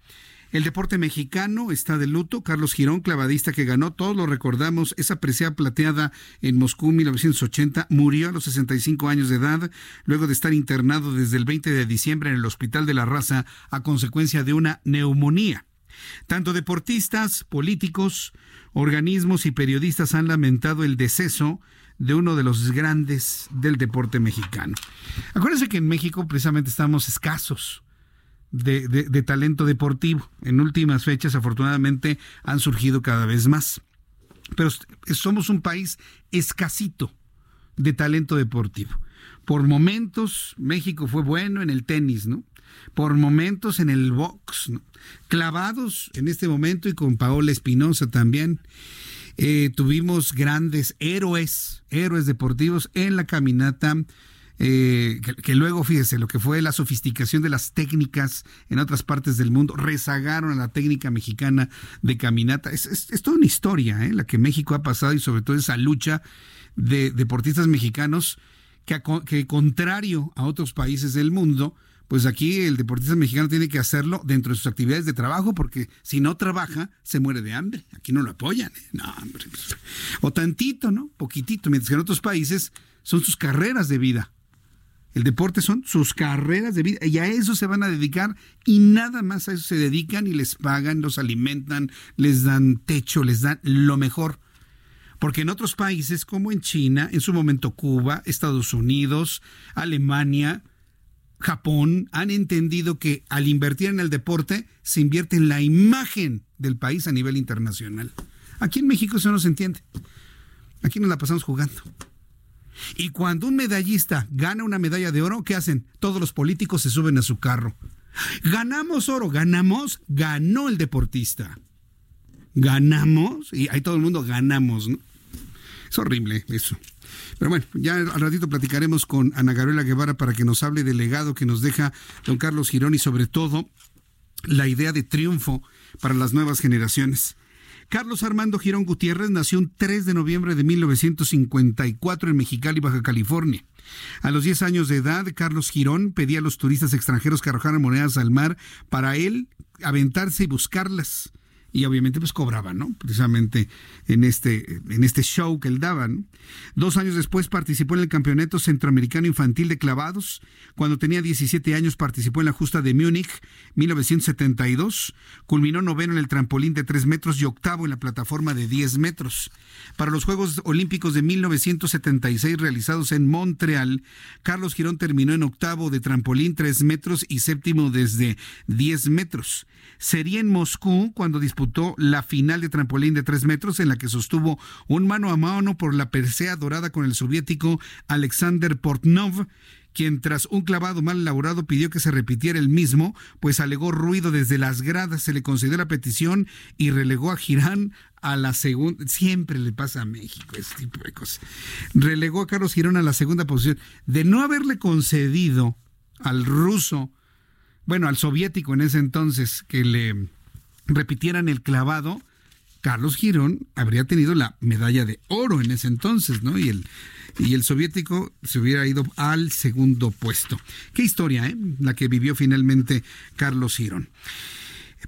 El deporte mexicano está de luto. Carlos Girón, clavadista que ganó, todos lo recordamos, esa presea plateada en Moscú 1980, murió a los 65 años de edad, luego de estar internado desde el 20 de diciembre en el Hospital de la Raza a consecuencia de una neumonía. Tanto deportistas, políticos, organismos y periodistas han lamentado el deceso de uno de los grandes del deporte mexicano. Acuérdense que en México precisamente estamos escasos de, talento deportivo. En últimas fechas, afortunadamente, han surgido cada vez más. Pero somos un país escasito de talento deportivo. Por momentos, México fue bueno en el tenis, ¿no? Por momentos en el box, ¿no? Clavados en este momento y con Paola Espinosa también. Eh, tuvimos grandes héroes, héroes deportivos en la caminata eh, que, luego, fíjese, lo que fue la sofisticación de las técnicas en otras partes del mundo, rezagaron a la técnica mexicana de caminata. Es, toda una historia, ¿eh? la que México ha pasado y sobre todo esa lucha de deportistas mexicanos que, que contrario a otros países del mundo, pues aquí el deportista mexicano tiene que hacerlo dentro de sus actividades de trabajo, porque si no trabaja, se muere de hambre. Aquí no lo apoyan. ¿eh? No, hombre. Pues, o tantito, ¿no? Poquitito, mientras que en otros países son sus carreras de vida. El deporte son sus carreras de vida y a eso se van a dedicar y nada más a eso se dedican y les pagan, los alimentan, les dan techo, les dan lo mejor. Porque en otros países como en China, en su momento Cuba, Estados Unidos, Alemania, Japón, han entendido que al invertir en el deporte se invierte en la imagen del país a nivel internacional. Aquí en México eso no se entiende. Aquí nos la pasamos jugando. Y cuando un medallista gana una medalla de oro, ¿qué hacen? Todos los políticos se suben a su carro. Ganamos oro, ganamos, ganó el deportista. Ganamos, y ahí todo el mundo ganamos, ¿no? Es horrible eso. Pero bueno, ya al ratito platicaremos con Ana Gabriela Guevara para que nos hable del legado que nos deja don Carlos Girón y sobre todo la idea de triunfo para las nuevas generaciones. Carlos Armando Girón Gutiérrez nació un 3 de noviembre de 1954 en Mexicali, Baja California. A los 10 años de edad, Carlos Girón pedía a los turistas extranjeros que arrojaran monedas al mar para él aventarse y buscarlas y obviamente pues cobraba, ¿no? Precisamente en este, en este show que él daba. Dos años después participó en el Campeonato Centroamericano Infantil de Clavados. Cuando tenía 17 años participó en la justa de Múnich, 1972. Culminó noveno en el trampolín de 3 metros y octavo en la plataforma de 10 metros. Para los Juegos Olímpicos de 1976 realizados en Montreal, Carlos Girón terminó en octavo de trampolín 3 metros y séptimo desde 10 metros. Sería en Moscú cuando disputó la final de trampolín de 3 metros en la que sostuvo un mano a mano por la persea dorada con el soviético Alexander Portnov quien tras un clavado mal elaborado pidió que se repitiera el mismo, pues alegó ruido desde las gradas, se le concedió la petición y relegó a Girán a la segunda, siempre le pasa a México ese tipo de cosas, relegó a Carlos Girón a la segunda posición, de no haberle concedido al ruso, bueno, al soviético en ese entonces, que le repitieran el clavado, Carlos Girón habría tenido la medalla de oro en ese entonces, ¿no? Y el, y el soviético se hubiera ido al segundo puesto. Qué historia, ¿eh? La que vivió finalmente Carlos Girón.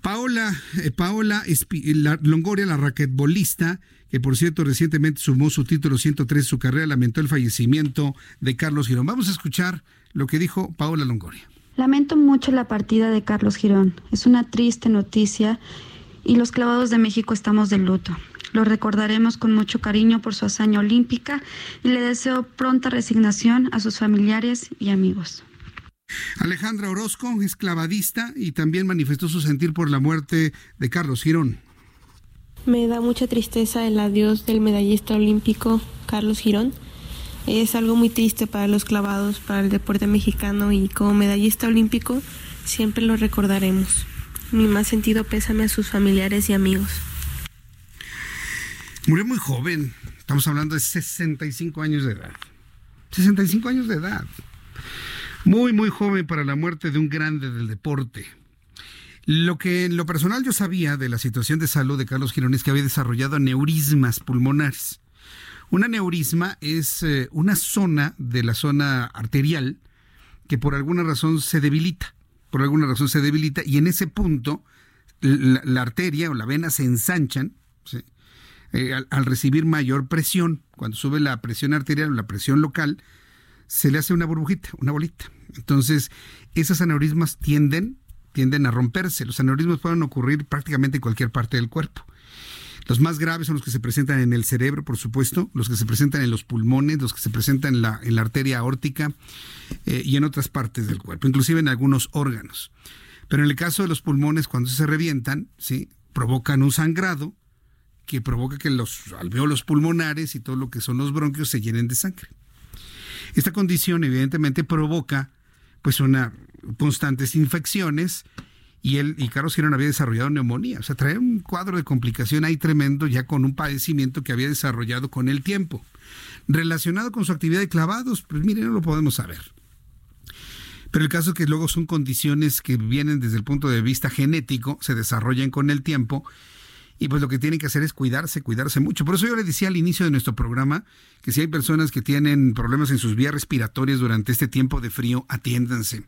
Paola, eh, Paola Longoria, la raquetbolista, que por cierto recientemente sumó su título 103 su carrera, lamentó el fallecimiento de Carlos Girón. Vamos a escuchar lo que dijo Paola Longoria. Lamento mucho la partida de Carlos Girón. Es una triste noticia y los clavados de México estamos de luto. Lo recordaremos con mucho cariño por su hazaña olímpica y le deseo pronta resignación a sus familiares y amigos. Alejandra Orozco es clavadista y también manifestó su sentir por la muerte de Carlos Girón. Me da mucha tristeza el adiós del medallista olímpico Carlos Girón. Es algo muy triste para los clavados, para el deporte mexicano y como medallista olímpico siempre lo recordaremos. Mi más sentido pésame a sus familiares y amigos. Murió muy joven, estamos hablando de 65 años de edad. 65 años de edad. Muy, muy joven para la muerte de un grande del deporte. Lo que en lo personal yo sabía de la situación de salud de Carlos Girón es que había desarrollado neurismas pulmonares. Una neurisma es eh, una zona de la zona arterial que por alguna razón se debilita. Por alguna razón se debilita y en ese punto la, arteria o la vena se ensanchan eh, al, recibir mayor presión. Cuando sube la presión arterial o la presión local, se le hace una burbujita, una bolita. Entonces, esas aneurismas tienden, tienden a romperse. Los aneurismas pueden ocurrir prácticamente en cualquier parte del cuerpo. Los más graves son los que se presentan en el cerebro, por supuesto, los que se presentan en los pulmones, los que se presentan en la, arteria aórtica eh, y en otras partes del cuerpo, inclusive en algunos órganos. Pero en el caso de los pulmones, cuando se revientan, ¿sí? provocan un sangrado que provoca que los alveolos pulmonares y todo lo que son los bronquios se llenen de sangre. Esta condición evidentemente provoca pues una constantes infecciones y él y Carlos Girón había desarrollado neumonía, o sea, trae un cuadro de complicación ahí tremendo ya con un padecimiento que había desarrollado con el tiempo. Relacionado con su actividad de clavados, pues mire, no lo podemos saber. Pero el caso es que luego son condiciones que vienen desde el punto de vista genético, se desarrollan con el tiempo y pues lo que tienen que hacer es cuidarse, cuidarse mucho. Por eso yo le decía al inicio de nuestro programa que si hay personas que tienen problemas en sus vías respiratorias durante este tiempo de frío, atiéndanse.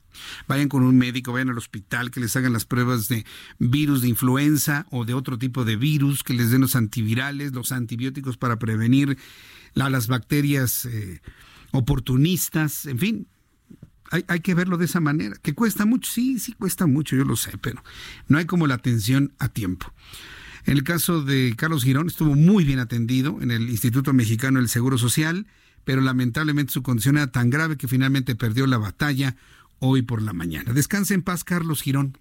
Vayan con un médico, vayan al hospital, que les hagan las pruebas de virus de influenza o de otro tipo de virus, que les den los antivirales, los antibióticos para prevenir las bacterias eh, oportunistas, en fin, hay, hay, que verlo de esa manera. ¿Que cuesta mucho? Sí, sí cuesta mucho, yo lo sé, pero no hay como la atención a tiempo. En el caso de Carlos Girón, estuvo muy bien atendido en el Instituto Mexicano del Seguro Social, pero lamentablemente su condición era tan grave que finalmente perdió la batalla hoy por la mañana. Descanse en paz, Carlos Girón.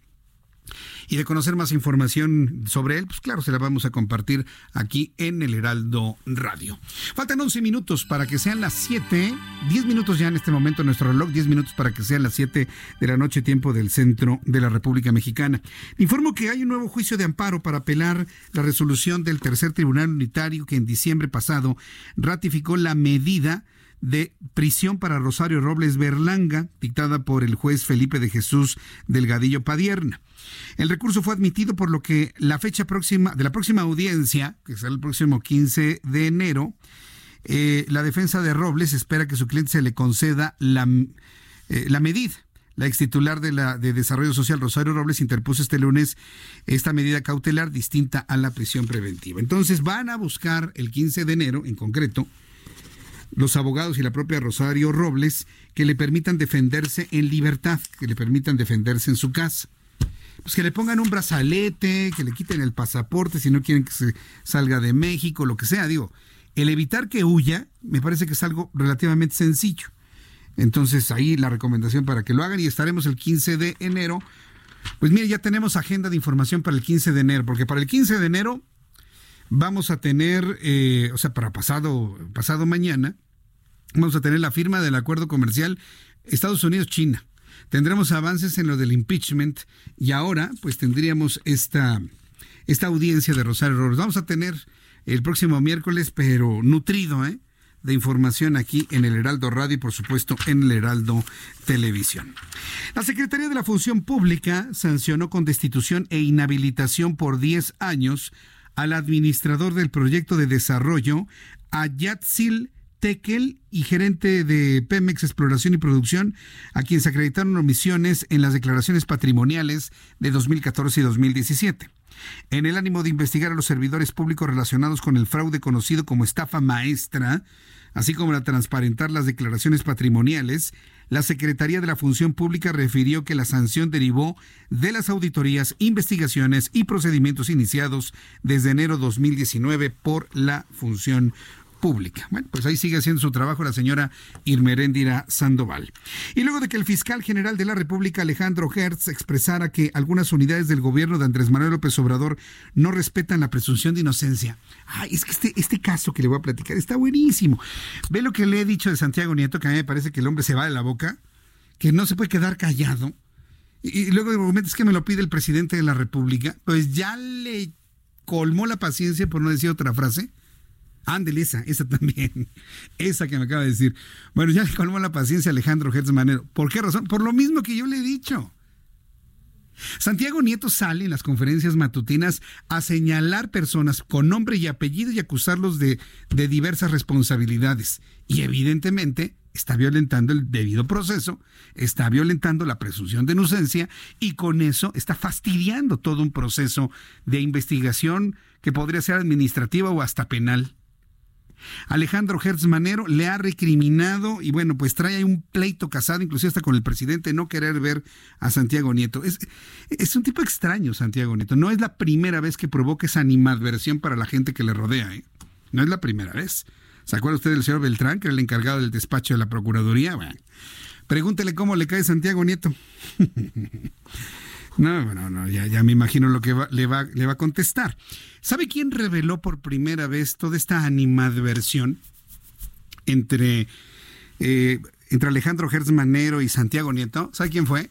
Y de conocer más información sobre él, pues claro, se la vamos a compartir aquí en el Heraldo Radio. Faltan 11 minutos para que sean las 7, 10 minutos ya en este momento en nuestro reloj, 10 minutos para que sean las 7 de la noche, tiempo del centro de la República Mexicana. Informo que hay un nuevo juicio de amparo para apelar la resolución del tercer tribunal unitario que en diciembre pasado ratificó la medida de prisión para Rosario Robles Berlanga, dictada por el juez Felipe de Jesús Delgadillo Padierna. El recurso fue admitido por lo que la fecha próxima de la próxima audiencia, que será el próximo 15 de enero, eh, la defensa de Robles espera que su cliente se le conceda la, eh, la medida. La ex titular de, la, de Desarrollo Social, Rosario Robles, interpuso este lunes esta medida cautelar distinta a la prisión preventiva. Entonces van a buscar el 15 de enero, en concreto, los abogados y la propia Rosario Robles que le permitan defenderse en libertad, que le permitan defenderse en su casa. Pues que le pongan un brazalete, que le quiten el pasaporte si no quieren que se salga de México, lo que sea. Digo, el evitar que huya me parece que es algo relativamente sencillo. Entonces ahí la recomendación para que lo hagan y estaremos el 15 de enero. Pues mire, ya tenemos agenda de información para el 15 de enero, porque para el 15 de enero vamos a tener, eh, o sea, para pasado, pasado mañana, vamos a tener la firma del acuerdo comercial Estados Unidos-China. Tendremos avances en lo del impeachment y ahora pues tendríamos esta, esta audiencia de Rosario Robles. Vamos a tener el próximo miércoles, pero nutrido, ¿eh? de información aquí en el Heraldo Radio y por supuesto en el Heraldo Televisión. La Secretaría de la Función Pública sancionó con destitución e inhabilitación por 10 años al administrador del proyecto de desarrollo, Ayatzil Tekel y gerente de Pemex Exploración y Producción, a quien se acreditaron omisiones en las declaraciones patrimoniales de 2014 y 2017. En el ánimo de investigar a los servidores públicos relacionados con el fraude conocido como estafa maestra, así como de transparentar las declaraciones patrimoniales, la Secretaría de la Función Pública refirió que la sanción derivó de las auditorías, investigaciones y procedimientos iniciados desde enero 2019 por la Función pública. Bueno, pues ahí sigue haciendo su trabajo la señora Irmeréndira Sandoval. Y luego de que el fiscal general de la República, Alejandro Hertz, expresara que algunas unidades del gobierno de Andrés Manuel López Obrador no respetan la presunción de inocencia. Ay, es que este, este caso que le voy a platicar está buenísimo. Ve lo que le he dicho de Santiago Nieto, que a mí me parece que el hombre se va de la boca, que no se puede quedar callado. Y, luego de momento es que me lo pide el presidente de la República, pues ya le colmó la paciencia, por no decir otra frase Ándele, esa, esa también. Esa que me acaba de decir. Bueno, ya le colmó la paciencia Alejandro Hertz Manero. ¿Por qué razón? Por lo mismo que yo le he dicho. Santiago Nieto sale en las conferencias matutinas a señalar personas con nombre y apellido y acusarlos de, de diversas responsabilidades. Y evidentemente está violentando el debido proceso, está violentando la presunción de inocencia y con eso está fastidiando todo un proceso de investigación que podría ser administrativa o hasta penal. Alejandro Hertz Manero le ha recriminado y bueno, pues trae ahí un pleito casado, inclusive hasta con el presidente, no querer ver a Santiago Nieto. Es, un tipo extraño, Santiago Nieto. No es la primera vez que provoca esa animadversión para la gente que le rodea. ¿eh? No es la primera vez. ¿Se acuerda usted del señor Beltrán, que era el encargado del despacho de la Procuraduría? Bueno, pregúntele cómo le cae Santiago Nieto. No, bueno, no, ya, ya me imagino lo que le, va, le va a contestar. ¿Sabe quién reveló por primera vez toda esta animadversión entre, eh, entre Alejandro Gertz Manero y Santiago Nieto? ¿Sabe quién fue?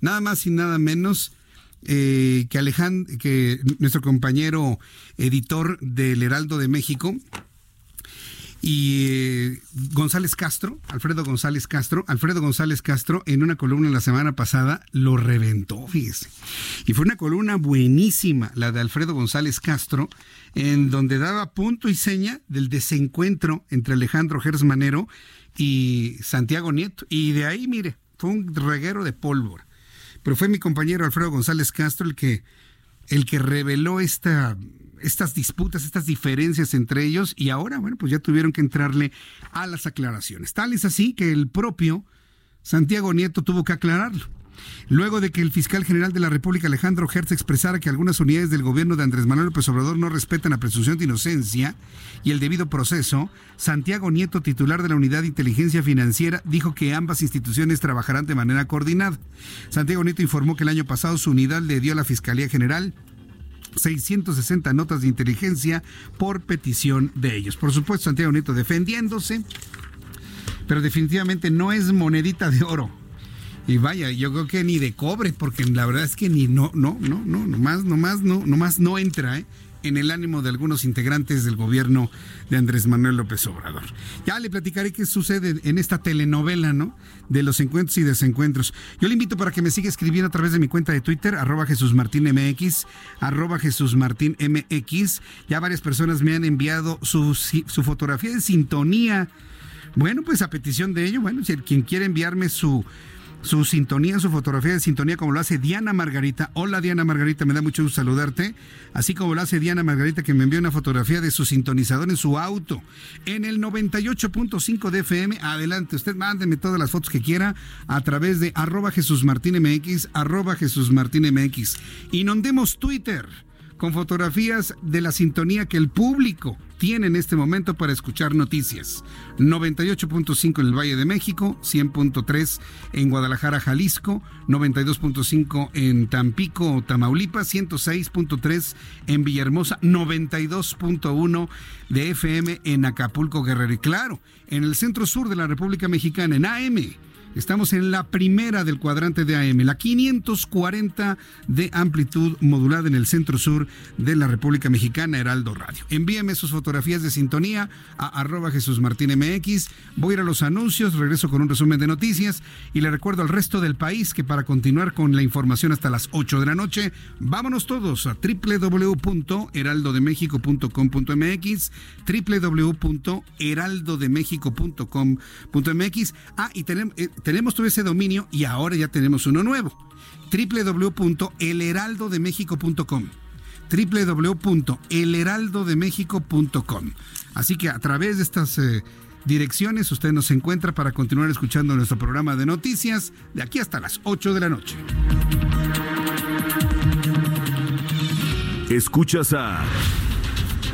Nada más y nada menos eh, que, Alejandro, que nuestro compañero editor del Heraldo de México, y González Castro, Alfredo González Castro, Alfredo González Castro en una columna la semana pasada lo reventó, fíjese. Y fue una columna buenísima, la de Alfredo González Castro, en donde daba punto y seña del desencuentro entre Alejandro Gersmanero y Santiago Nieto. Y de ahí, mire, fue un reguero de pólvora. Pero fue mi compañero Alfredo González Castro el que, el que reveló esta estas disputas, estas diferencias entre ellos y ahora, bueno, pues ya tuvieron que entrarle a las aclaraciones. Tal es así que el propio Santiago Nieto tuvo que aclararlo. Luego de que el fiscal general de la República, Alejandro Hertz, expresara que algunas unidades del gobierno de Andrés Manuel López Obrador no respetan la presunción de inocencia y el debido proceso, Santiago Nieto, titular de la Unidad de Inteligencia Financiera, dijo que ambas instituciones trabajarán de manera coordinada. Santiago Nieto informó que el año pasado su unidad le dio a la Fiscalía General 660 notas de inteligencia por petición de ellos. Por supuesto, Santiago Nieto defendiéndose, pero definitivamente no es monedita de oro. Y vaya, yo creo que ni de cobre, porque la verdad es que ni no, no, no, no, nomás, nomás, no, nomás no entra, ¿eh? En el ánimo de algunos integrantes del gobierno de Andrés Manuel López Obrador. Ya le platicaré qué sucede en esta telenovela, ¿no? De los encuentros y desencuentros. Yo le invito para que me siga escribiendo a través de mi cuenta de Twitter, arroba Jesús Martín MX, arroba Jesús Martín MX. Ya varias personas me han enviado su, su fotografía de sintonía. Bueno, pues a petición de ello, bueno, si quien quiere enviarme su su sintonía, su fotografía de sintonía, como lo hace Diana Margarita. Hola Diana Margarita, me da mucho gusto saludarte. Así como lo hace Diana Margarita, que me envió una fotografía de su sintonizador en su auto. En el 98.5 de FM, adelante, usted mándeme todas las fotos que quiera a través de arroba Jesús Martín MX, arroba Jesús Martín MX. Inondemos Twitter con fotografías de la sintonía que el público tiene en este momento para escuchar noticias. 98.5 en el Valle de México, 100.3 en Guadalajara, Jalisco, 92.5 en Tampico, Tamaulipas, 106.3 en Villahermosa, 92.1 de FM en Acapulco, Guerrero. Y claro, en el centro sur de la República Mexicana, en AM Estamos en la primera del cuadrante de AM, la 540 de amplitud modulada en el centro sur de la República Mexicana, Heraldo Radio. Envíeme sus fotografías de sintonía a arroba Jesús Martín MX. Voy a ir a los anuncios, regreso con un resumen de noticias y le recuerdo al resto del país que para continuar con la información hasta las 8 de la noche, vámonos todos a www.heraldodemexico.com.mx, www.heraldodemexico.com.mx. Ah, y tenemos... Eh, tenemos todo ese dominio y ahora ya tenemos uno nuevo. www.elheraldodemexico.com www.elheraldodemexico.com Así que a través de estas eh, direcciones usted nos encuentra para continuar escuchando nuestro programa de noticias de aquí hasta las 8 de la noche. Escuchas a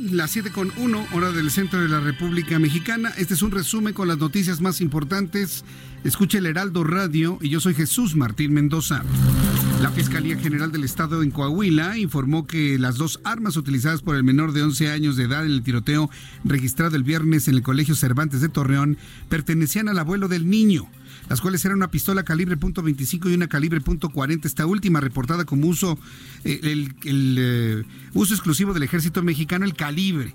Las 7 con 1, hora del centro de la República Mexicana. Este es un resumen con las noticias más importantes. Escuche el Heraldo Radio y yo soy Jesús Martín Mendoza. La Fiscalía General del Estado en Coahuila informó que las dos armas utilizadas por el menor de 11 años de edad en el tiroteo registrado el viernes en el Colegio Cervantes de Torreón pertenecían al abuelo del niño las cuales eran una pistola calibre .25 y una calibre .40, esta última reportada como uso, eh, el, eh, uso exclusivo del ejército mexicano, el calibre.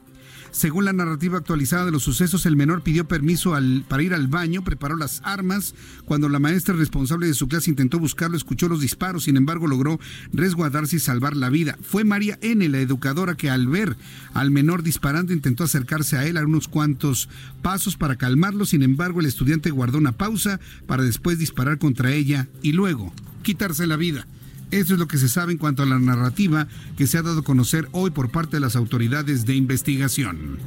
Según la narrativa actualizada de los sucesos, el menor pidió permiso al, para ir al baño, preparó las armas. Cuando la maestra responsable de su clase intentó buscarlo, escuchó los disparos, sin embargo logró resguardarse y salvar la vida. Fue María N., la educadora, que al ver al menor disparando intentó acercarse a él a unos cuantos pasos para calmarlo. Sin embargo, el estudiante guardó una pausa para después disparar contra ella y luego quitarse la vida. Eso es lo que se sabe en cuanto a la narrativa que se ha dado a conocer hoy por parte de las autoridades de investigación.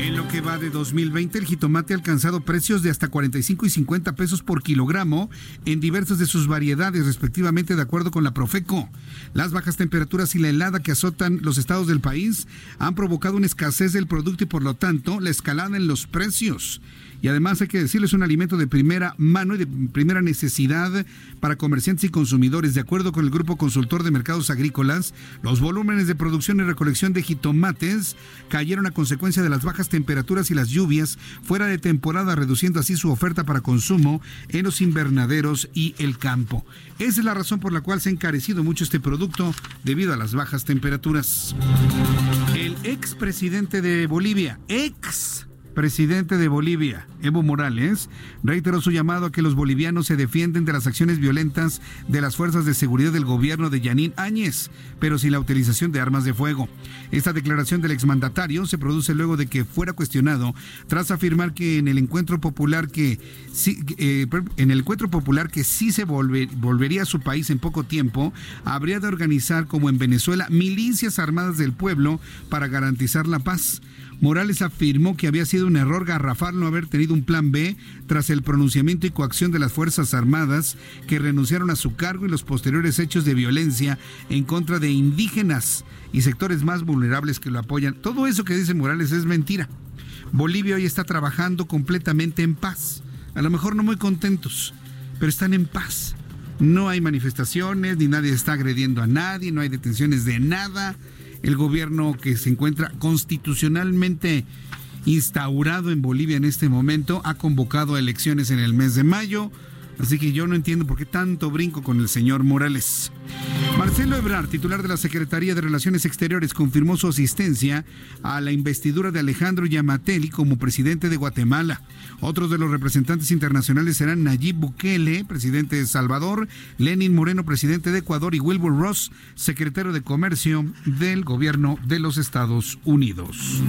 En lo que va de 2020, el jitomate ha alcanzado precios de hasta 45 y 50 pesos por kilogramo en diversas de sus variedades, respectivamente, de acuerdo con la Profeco. Las bajas temperaturas y la helada que azotan los estados del país han provocado una escasez del producto y, por lo tanto, la escalada en los precios y además hay que decirlo, es un alimento de primera mano y de primera necesidad para comerciantes y consumidores. De acuerdo con el Grupo Consultor de Mercados Agrícolas, los volúmenes de producción y recolección de jitomates cayeron a consecuencia de las bajas temperaturas y las lluvias fuera de temporada, reduciendo así su oferta para consumo en los invernaderos y el campo. Esa es la razón por la cual se ha encarecido mucho este producto debido a las bajas temperaturas. El expresidente de Bolivia, ex presidente de Bolivia, Evo Morales, reiteró su llamado a que los bolivianos se defienden de las acciones violentas de las fuerzas de seguridad del gobierno de Yanín Áñez, pero sin la utilización de armas de fuego. Esta declaración del exmandatario se produce luego de que fuera cuestionado tras afirmar que en el encuentro popular que sí, eh, en el encuentro popular que sí se volvería a su país en poco tiempo, habría de organizar como en Venezuela milicias armadas del pueblo para garantizar la paz. Morales afirmó que había sido un error garrafal no haber tenido un plan B tras el pronunciamiento y coacción de las Fuerzas Armadas que renunciaron a su cargo y los posteriores hechos de violencia en contra de indígenas y sectores más vulnerables que lo apoyan. Todo eso que dice Morales es mentira. Bolivia hoy está trabajando completamente en paz. A lo mejor no muy contentos, pero están en paz. No hay manifestaciones, ni nadie está agrediendo a nadie, no hay detenciones de nada el gobierno que se encuentra constitucionalmente instaurado en Bolivia en este momento ha convocado elecciones en el mes de mayo. Así que yo no entiendo por qué tanto brinco con el señor Morales. Marcelo Ebrard, titular de la Secretaría de Relaciones Exteriores, confirmó su asistencia a la investidura de Alejandro Yamateli como presidente de Guatemala. Otros de los representantes internacionales serán Nayib Bukele, presidente de Salvador, Lenin Moreno, presidente de Ecuador, y Wilbur Ross, secretario de Comercio del gobierno de los Estados Unidos.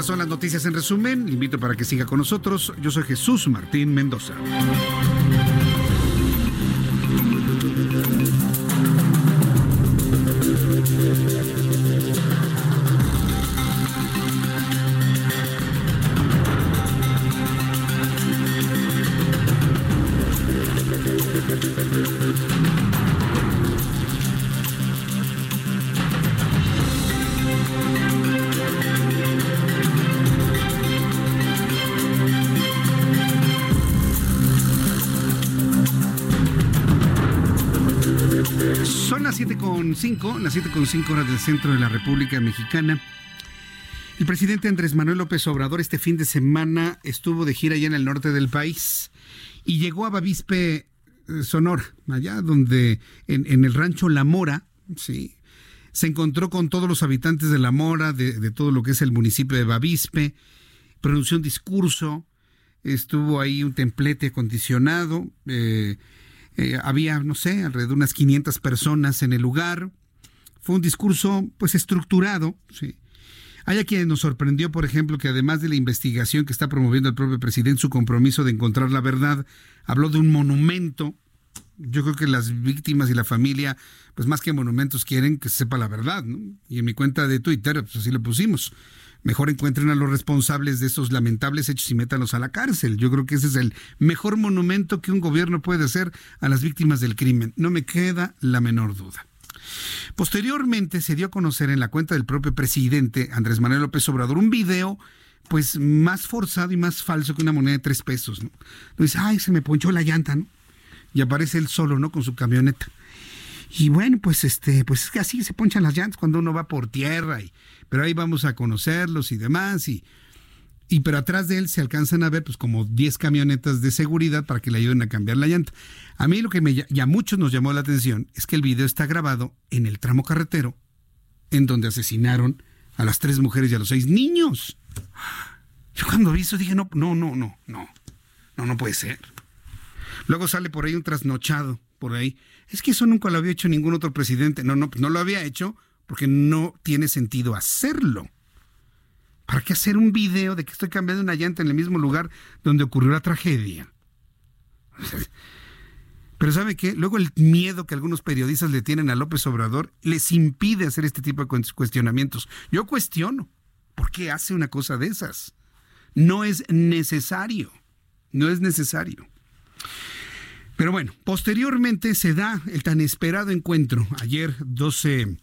Estas son las noticias en resumen. Invito para que siga con nosotros. Yo soy Jesús Martín Mendoza. 7.5, las 7.5 horas del centro de la República Mexicana. El presidente Andrés Manuel López Obrador este fin de semana estuvo de gira allá en el norte del país y llegó a Bavispe, eh, Sonora, allá donde en, el rancho La Mora, sí, se encontró con todos los habitantes de La Mora, de, de todo lo que es el municipio de Bavispe, pronunció un discurso, estuvo ahí un templete acondicionado, eh, eh, había, no sé, alrededor de unas 500 personas en el lugar. Fue un discurso, pues, estructurado, sí. Hay a quien nos sorprendió, por ejemplo, que además de la investigación que está promoviendo el propio presidente, su compromiso de encontrar la verdad, habló de un monumento. Yo creo que las víctimas y la familia, pues más que monumentos, quieren que se sepa la verdad, ¿no? Y en mi cuenta de Twitter, pues así lo pusimos mejor encuentren a los responsables de estos lamentables hechos y métanlos a la cárcel. Yo creo que ese es el mejor monumento que un gobierno puede hacer a las víctimas del crimen. No me queda la menor duda. Posteriormente se dio a conocer en la cuenta del propio presidente Andrés Manuel López Obrador un video pues más forzado y más falso que una moneda de tres pesos. ¿no? Dice, ay, se me ponchó la llanta, ¿no? Y aparece él solo, ¿no? Con su camioneta. Y bueno, pues este, pues es que así se ponchan las llantas cuando uno va por tierra y pero ahí vamos a conocerlos y demás y y pero atrás de él se alcanzan a ver pues como 10 camionetas de seguridad para que le ayuden a cambiar la llanta. A mí lo que me y a muchos nos llamó la atención es que el video está grabado en el tramo carretero en donde asesinaron a las tres mujeres y a los seis niños. Yo cuando vi eso dije, no, no, no, no, no, no, no puede ser. Luego sale por ahí un trasnochado, por ahí. Es que eso nunca lo había hecho ningún otro presidente. No, no, no lo había hecho porque no tiene sentido hacerlo. ¿Para qué hacer un video de que estoy cambiando una llanta en el mismo lugar donde ocurrió la tragedia? Pero ¿sabe qué? Luego el miedo que algunos periodistas le tienen a López Obrador les impide hacer este tipo de cuestionamientos. Yo cuestiono, ¿por qué hace una cosa de esas? No es necesario, no es necesario. Pero bueno, posteriormente se da el tan esperado encuentro, ayer 12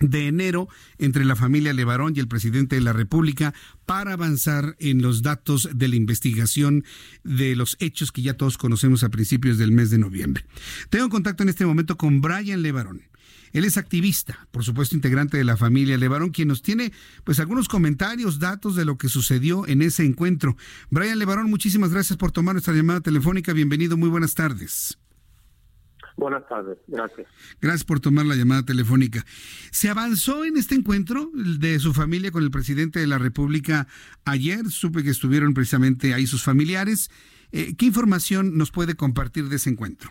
de enero entre la familia Levarón y el presidente de la República para avanzar en los datos de la investigación de los hechos que ya todos conocemos a principios del mes de noviembre. Tengo contacto en este momento con Brian Levarón. Él es activista, por supuesto integrante de la familia Levarón, quien nos tiene pues algunos comentarios, datos de lo que sucedió en ese encuentro. Brian Levarón, muchísimas gracias por tomar nuestra llamada telefónica. Bienvenido, muy buenas tardes. Buenas tardes, gracias. Gracias por tomar la llamada telefónica. ¿Se avanzó en este encuentro de su familia con el presidente de la República ayer? Supe que estuvieron precisamente ahí sus familiares. Eh, ¿Qué información nos puede compartir de ese encuentro?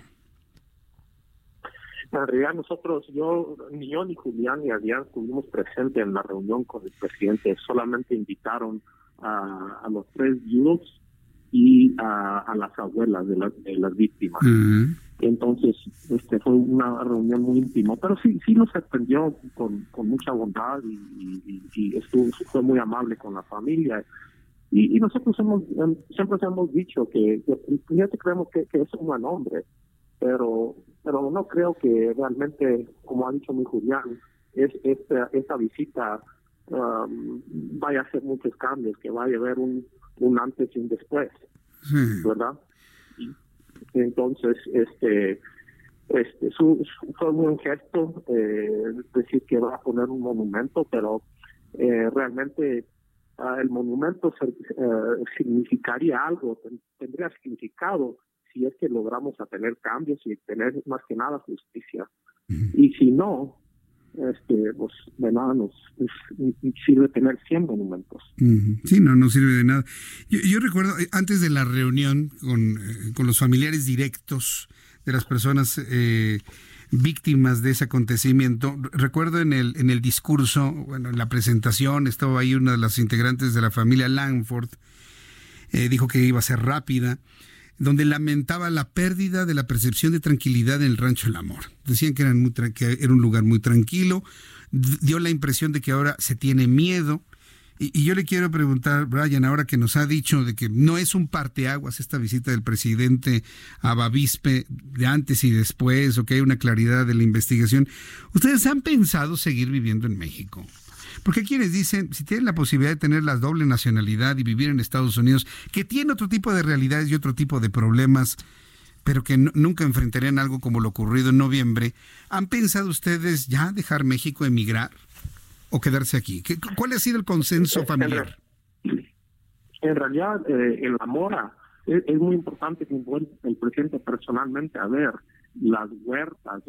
En realidad nosotros, yo, ni yo ni Julián ni Adrián estuvimos presentes en la reunión con el presidente, solamente invitaron a, a los tres viudos y a, a, las abuelas de, la, de las víctimas. Uh-huh. Entonces, este fue una reunión muy íntima, pero sí sí nos atendió con, con mucha bondad y, y, y, estuvo, fue muy amable con la familia. Y, y nosotros hemos siempre hemos dicho que, que creemos que, que, es un buen hombre, pero pero no creo que realmente, como ha dicho mi Julián, es esta, esta visita um, vaya a hacer muchos cambios, que vaya a haber un, un antes y un después, sí. ¿verdad? Entonces, este, este su, fue un gesto eh, decir que va a poner un monumento, pero eh, realmente uh, el monumento uh, significaría algo, ten, tendría significado si si es que logramos a tener cambios y tener más que nada justicia. Y si no, este, pues de nada nos, sirve tener 100 monumentos. Sí, no, no sirve de nada. Yo, recuerdo, eh, antes de la reunión con, eh, con, los familiares directos de las personas eh, víctimas de ese acontecimiento, recuerdo en el, en el discurso, bueno, en la presentación, estaba ahí una de las integrantes de la familia Langford, dijo que iba a ser rápida donde lamentaba la pérdida de la percepción de tranquilidad en el Rancho El Amor. Decían que, muy que era un lugar muy tranquilo, dio la impresión de que ahora se tiene miedo. Y, yo le quiero preguntar, Brian, ahora que nos ha dicho de que no es un parteaguas esta visita del presidente a Bavispe de antes y después, o que hay una claridad de la investigación, ¿ustedes han pensado seguir viviendo en México? Porque hay quienes dicen, si tienen la posibilidad de tener la doble nacionalidad y vivir en Estados Unidos, que tiene otro tipo de realidades y otro tipo de problemas, pero que nunca enfrentarían algo como lo ocurrido en noviembre, ¿han pensado ustedes ya dejar México, emigrar o quedarse aquí? ¿Cuál ha sido el consenso familiar? En realidad, eh, en la mora es, muy importante que el presidente personalmente a ver las huertas,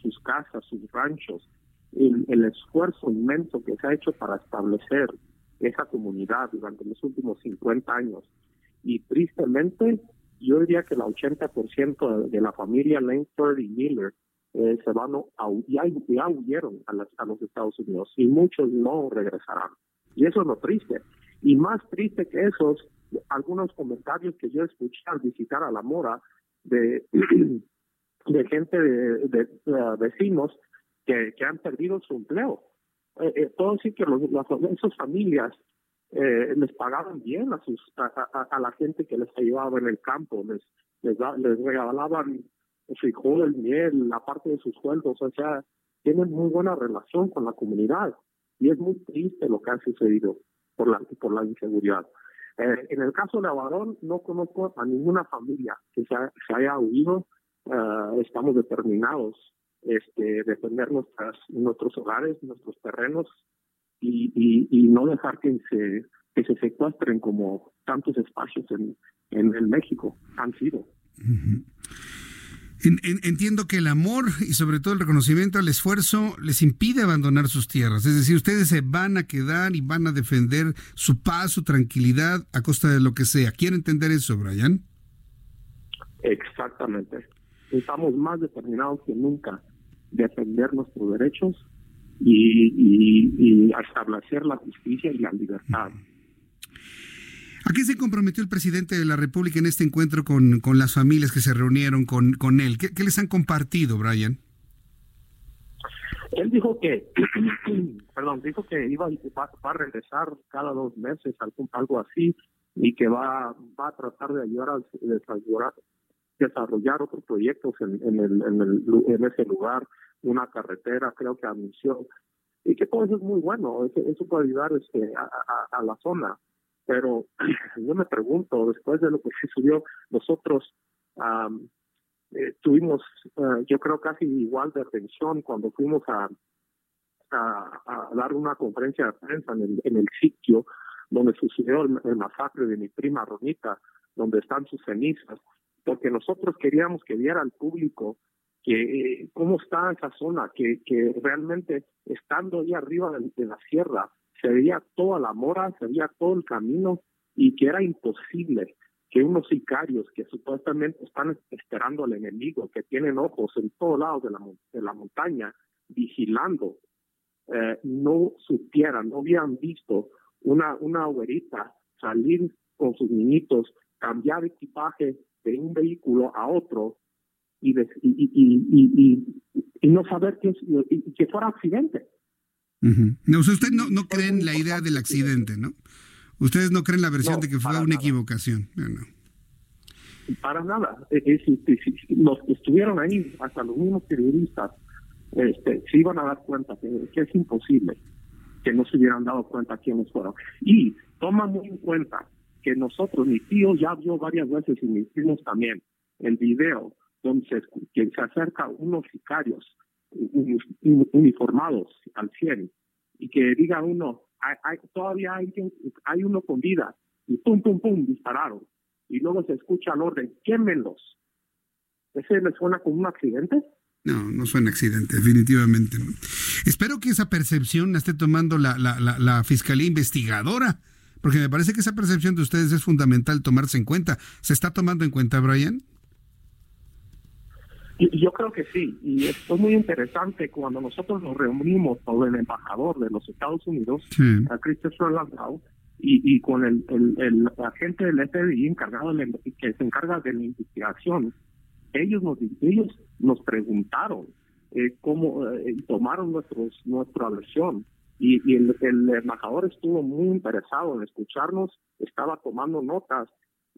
sus casas, sus ranchos, el, esfuerzo inmenso que se ha hecho para establecer esa comunidad durante los últimos 50 años. Y tristemente, yo diría que el 80% de la familia Langford y Miller eh, se van a, ya, ya huyeron a, a los Estados Unidos y muchos no regresarán. Y eso es lo triste. Y más triste que esos, algunos comentarios que yo escuché al visitar a La Mora de, de gente, de, de vecinos que, han perdido su empleo. Eh, eh, todo sí que los, las, esas familias eh, les pagaban bien a, sus, a, la gente que les ayudaba en el campo, les, les, les regalaban miel, la parte de sus sueldos, o sea, tienen muy buena relación con la comunidad y es muy triste lo que ha sucedido por la, por la inseguridad. Eh, en el caso de Avarón, no conozco a ninguna familia que se, se haya huido. estamos determinados este, defender nuestras, nuestros hogares, nuestros terrenos y, y, no dejar que se, que se secuestren como tantos espacios en, en, México han sido. entiendo que el amor y sobre todo el reconocimiento al esfuerzo les impide abandonar sus tierras. Es decir, ustedes se van a quedar y van a defender su paz, su tranquilidad a costa de lo que sea. ¿Quiere entender eso, Brian? Exactamente. Estamos más determinados que nunca defender nuestros derechos y, establecer la justicia y la libertad. ¿A qué se comprometió el presidente de la República en este encuentro con, con las familias que se reunieron con, con él? ¿Qué, les han compartido, Brian? Él dijo que, perdón, dijo que iba va, va, a regresar cada dos meses, algo, algo así, y que va, va a tratar de ayudar a desarrollar, desarrollar otros proyectos en, en, el, en, el, en ese lugar una carretera, creo que anunció, y que todo eso es muy bueno, eso, puede ayudar este, a, la zona. Pero yo me pregunto, después de lo que se subió, nosotros eh, tuvimos, eh, yo creo, casi igual de atención cuando fuimos a, a, dar una conferencia de prensa en el, en el sitio donde sucedió el, masacre de mi prima Ronita, donde están sus cenizas, porque nosotros queríamos que viera al público que cómo está esa zona, que, que realmente estando ahí arriba de, la sierra, se veía toda la mora, se veía todo el camino y que era imposible que unos sicarios que supuestamente están esperando al enemigo, que tienen ojos en todos lados de la, de la montaña, vigilando, eh, no supieran, no habían visto una, una abuelita salir con sus niñitos, cambiar equipaje de un vehículo a otro y, y, y, no saber que, que fuera accidente. no, usted no, no creen la idea del accidente, ¿no? Ustedes no creen la versión de que fue una equivocación. No, Para nada. E, los que estuvieron ahí, hasta los mismos periodistas, este, se iban a dar cuenta que, que, es imposible que no se hubieran dado cuenta quiénes fueron. Y toma muy en cuenta que nosotros, mi tío ya vio varias veces y mis primos también el video donde se, que se acerca unos sicarios uniformados al cielo y que diga uno, hay, todavía hay, hay uno con vida y pum, pum, pum, dispararon. Y luego se escucha el orden, quémenlos. ¿Ese le suena como un accidente? No, no suena accidente, definitivamente. Espero que esa percepción la esté tomando la, la, la, Fiscalía Investigadora, porque me parece que esa percepción de ustedes es fundamental tomarse en cuenta. ¿Se está tomando en cuenta, Brian? Yo creo que sí, y esto es muy interesante cuando nosotros nos reunimos con el embajador de los Estados Unidos, a Christopher Landau, y, y con el, el, agente del FBI encargado de que se encarga de la investigación, ellos nos ellos nos preguntaron eh, cómo eh, tomaron nuestros nuestra versión y, y el, el, embajador estuvo muy interesado en escucharnos, estaba tomando notas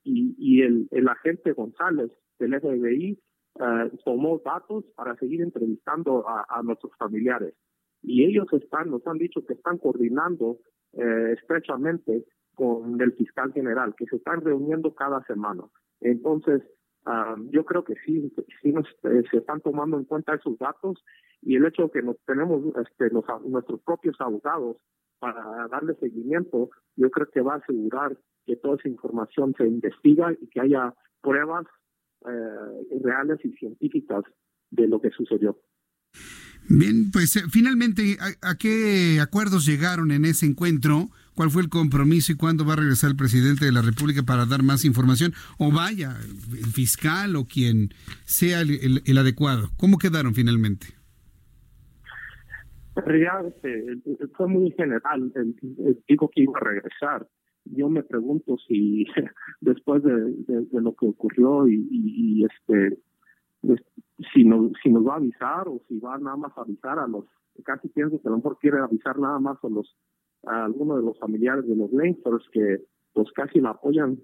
y, y el, el agente González del FBI eh, tomó datos para seguir entrevistando a, a, nuestros familiares. Y ellos están, nos han dicho que están coordinando eh, estrechamente con el fiscal general, que se están reuniendo cada semana. Entonces, uh, yo creo que sí, sí nos, eh, se están tomando en cuenta esos datos y el hecho de que nos tenemos este, los, nuestros propios abogados para darle seguimiento, yo creo que va a asegurar que toda esa información se investiga y que haya pruebas eh, reales y científicas de lo que sucedió. Bien, pues eh, finalmente, ¿a, qué acuerdos llegaron en ese encuentro? ¿Cuál fue el compromiso y cuándo va a regresar el presidente de la República para dar más información? O vaya, el fiscal o quien sea el, adecuado. ¿Cómo quedaron finalmente? Realmente, fue muy general. Dijo que iba a regresar yo me pregunto si después de, lo que ocurrió y, este pues, si nos si nos va a avisar o si va nada más a avisar a los casi pienso que a lo mejor quiere avisar nada más a los a algunos de los familiares de los Lancers que pues casi la apoyan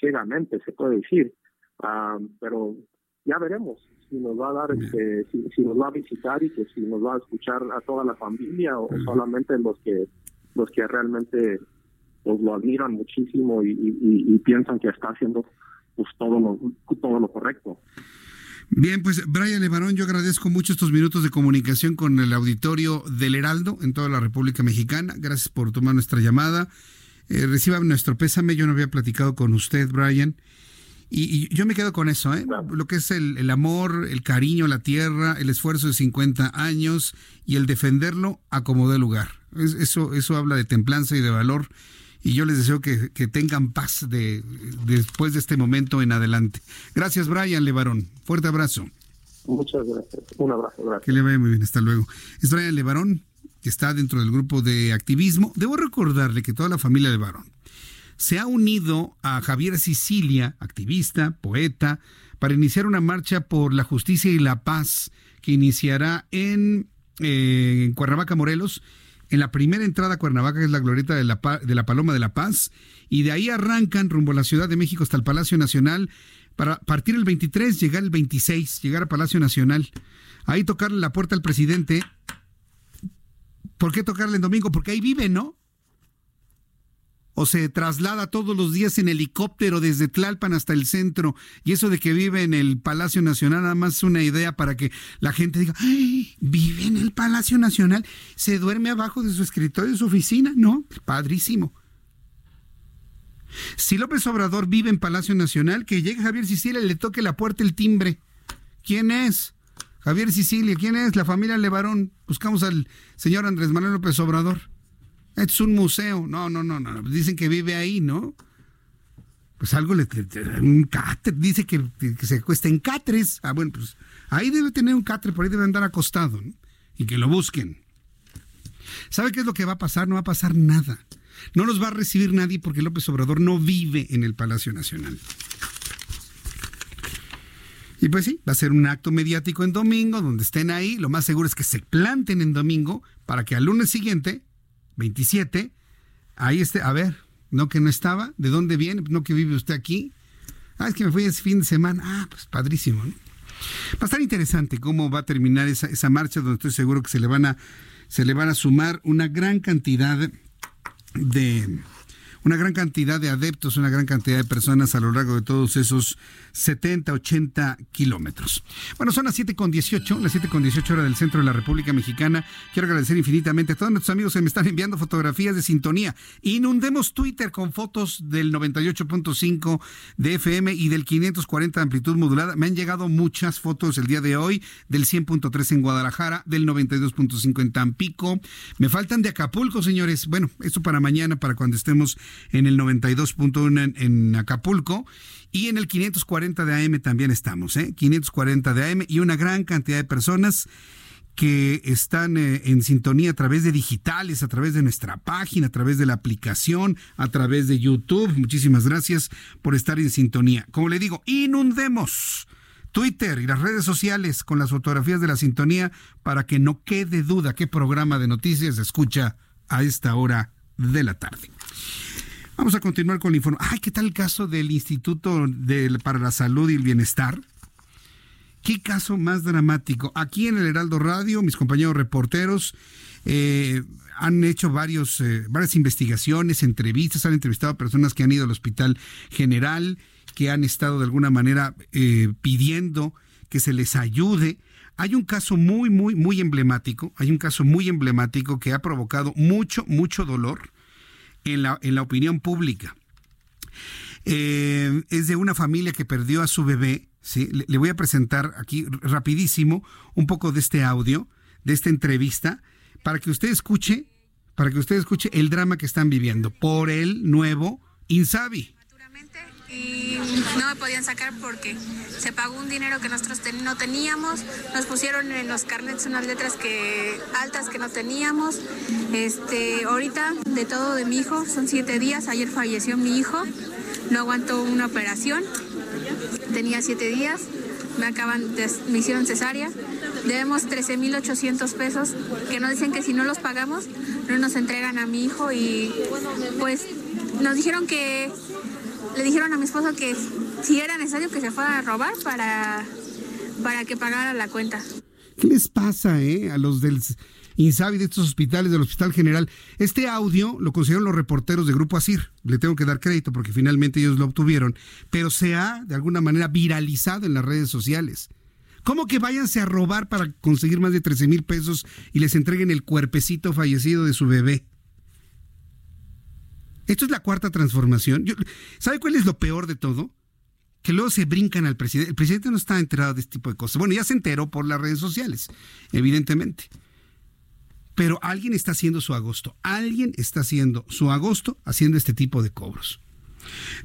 ciegamente se puede decir. Ah, pero ya veremos si nos va a dar este, si, nos va a visitar y que si nos va a escuchar a toda la familia o solamente los que los que realmente pues lo admiran muchísimo y, piensan que está haciendo pues todo lo, todo lo correcto. Bien, pues Brian Levarón, yo agradezco mucho estos minutos de comunicación con el auditorio del Heraldo en toda la República Mexicana. Gracias por tomar nuestra llamada. Eh, reciba nuestro pésame, yo no había platicado con usted, Brian. Y, yo me quedo con eso, ¿eh? Lo que es el, el, amor, el cariño, la tierra, el esfuerzo de 50 años y el defenderlo a como dé lugar. eso, eso habla de templanza y de valor y yo les deseo que, tengan paz de, después de este momento en adelante. Gracias, Brian Levarón. Fuerte abrazo. Muchas gracias. Un abrazo, gracias. Que le vaya muy bien, hasta luego. Es Brian Levarón, que está dentro del grupo de activismo. Debo recordarle que toda la familia Levarón se ha unido a Javier Sicilia, activista, poeta, para iniciar una marcha por la justicia y la paz que iniciará en, eh, en Cuernavaca, Morelos, en la primera entrada a Cuernavaca, que es la glorieta de la, de la Paloma de la Paz, y de ahí arrancan rumbo a la Ciudad de México hasta el Palacio Nacional, para partir el 23, llegar el 26, llegar a Palacio Nacional. Ahí tocarle la puerta al presidente. ¿Por qué tocarle el domingo? Porque ahí vive, ¿no? O se traslada todos los días en helicóptero desde Tlalpan hasta el centro, y eso de que vive en el Palacio Nacional, nada más es una idea para que la gente diga, ¡Ay, vive en el Palacio Nacional, se duerme abajo de su escritorio, de su oficina, ¿no? Padrísimo. Si López Obrador vive en Palacio Nacional, que llegue Javier Sicilia y le toque la puerta el timbre. ¿Quién es? Javier Sicilia, ¿quién es? La familia Levarón. Buscamos al señor Andrés Manuel López Obrador es un museo. No, no, no, no. Dicen que vive ahí, ¿no? Pues algo le. Un catre, dice que, se cuesta en catres. Ah, bueno, pues ahí debe tener un catre, por ahí debe andar acostado, ¿no? Y que lo busquen. ¿Sabe qué es lo que va a pasar? No va a pasar nada. No los va a recibir nadie porque López Obrador no vive en el Palacio Nacional. Y pues sí, va a ser un acto mediático en domingo, donde estén ahí. Lo más seguro es que se planten en domingo para que al lunes siguiente 27. Ahí este, a ver, no que no estaba, ¿de dónde viene? No que vive usted aquí. Ah, es que me fui ese fin de semana. Ah, pues padrísimo, ¿no? Va a estar interesante cómo va a terminar esa, esa marcha, donde estoy seguro que se le van a, se le van a sumar una gran cantidad de una gran cantidad de adeptos, una gran cantidad de personas a lo largo de todos esos 70, 80 kilómetros. Bueno, son las 7 con 18, las 7 con 18 horas del centro de la República Mexicana. Quiero agradecer infinitamente a todos nuestros amigos que me están enviando fotografías de sintonía. Inundemos Twitter con fotos del 98.5 de FM y del 540 de amplitud modulada. Me han llegado muchas fotos el día de hoy del 100.3 en Guadalajara, del 92.5 en Tampico. Me faltan de Acapulco, señores. Bueno, esto para mañana, para cuando estemos en el 92.1 en, Acapulco. Y en el 540 de AM también estamos, ¿eh? 540 de AM y una gran cantidad de personas que están eh, en sintonía a través de digitales, a través de nuestra página, a través de la aplicación, a través de YouTube. Muchísimas gracias por estar en sintonía. Como le digo, inundemos Twitter y las redes sociales con las fotografías de la sintonía para que no quede duda qué programa de noticias escucha a esta hora de la tarde. Vamos a continuar con la información. Ay, ¿qué tal el caso del Instituto para la Salud y el Bienestar? ¿Qué caso más dramático? Aquí en el Heraldo Radio, mis compañeros reporteros eh, han hecho varios, eh, varias investigaciones, entrevistas, han entrevistado a personas que han ido al Hospital General, que han estado de alguna manera eh, pidiendo que se les ayude. Hay un caso muy, muy, muy emblemático, hay un caso muy emblemático que ha provocado mucho, mucho dolor en la, en la opinión pública. Eh, es de una familia que perdió a su bebé. ¿sí? Le, voy a presentar aquí rapidísimo un poco de este audio, de esta entrevista, para que usted escuche, para que usted escuche el drama que están viviendo por el nuevo Insabi y no me podían sacar porque se pagó un dinero que nosotros no teníamos, nos pusieron en los carnets unas letras que altas que no teníamos. Este, ahorita de todo de mi hijo son siete días. Ayer falleció mi hijo, no aguantó una operación, tenía siete días, me acaban, me hicieron cesárea. Debemos 13.800 pesos que nos dicen que si no los pagamos no nos entregan a mi hijo y pues nos dijeron que le dijeron a mi esposo que si era necesario que se fuera a robar para, para que pagara la cuenta. ¿Qué les pasa eh, a los del Insabi de estos hospitales, del Hospital General? Este audio lo consiguieron los reporteros de Grupo Asir. Le tengo que dar crédito porque finalmente ellos lo obtuvieron, pero se ha de alguna manera viralizado en las redes sociales. ¿Cómo que váyanse a robar para conseguir más de 13 mil pesos y les entreguen el cuerpecito fallecido de su bebé? Esto es la cuarta transformación. ¿Sabe cuál es lo peor de todo? Que luego se brincan al presidente. El presidente no está enterado de este tipo de cosas. Bueno, ya se enteró por las redes sociales, evidentemente. Pero alguien está haciendo su agosto. Alguien está haciendo su agosto haciendo este tipo de cobros.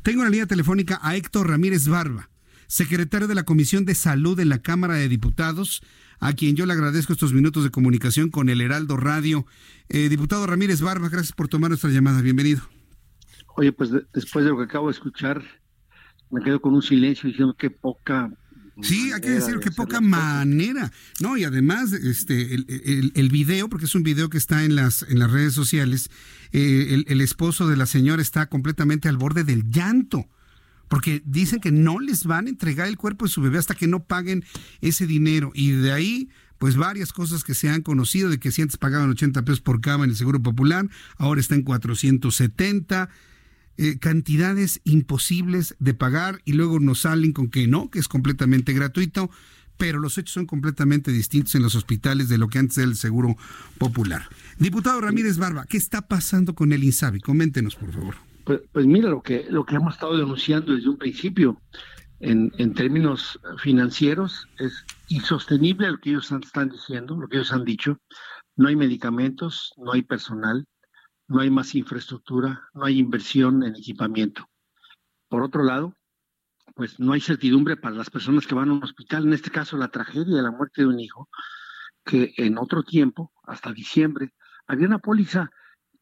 Tengo en la línea telefónica a Héctor Ramírez Barba, secretario de la Comisión de Salud en la Cámara de Diputados, a quien yo le agradezco estos minutos de comunicación con el Heraldo Radio. Eh, diputado Ramírez Barba, gracias por tomar nuestra llamada. Bienvenido. Oye, pues después de lo que acabo de escuchar, me quedo con un silencio diciendo que poca Sí, hay que decir que poca manera. No, y además, este, el, el, video, porque es un video que está en las, en las redes sociales, eh, el, esposo de la señora está completamente al borde del llanto. Porque dicen que no les van a entregar el cuerpo de su bebé hasta que no paguen ese dinero. Y de ahí, pues varias cosas que se han conocido, de que si antes pagaban 80 pesos por cama en el Seguro Popular, ahora está en 470 eh, cantidades imposibles de pagar y luego nos salen con que no, que es completamente gratuito, pero los hechos son completamente distintos en los hospitales de lo que antes era el Seguro Popular. Diputado Ramírez Barba, ¿qué está pasando con el INSABI? Coméntenos, por favor. Pues, pues, mira, lo que, lo que hemos estado denunciando desde un principio, en, en términos financieros, es insostenible lo que ellos están diciendo, lo que ellos han dicho. No hay medicamentos, no hay personal, no hay más infraestructura, no hay inversión en equipamiento. Por otro lado, pues no hay certidumbre para las personas que van a un hospital, en este caso la tragedia de la muerte de un hijo, que en otro tiempo, hasta diciembre, había una póliza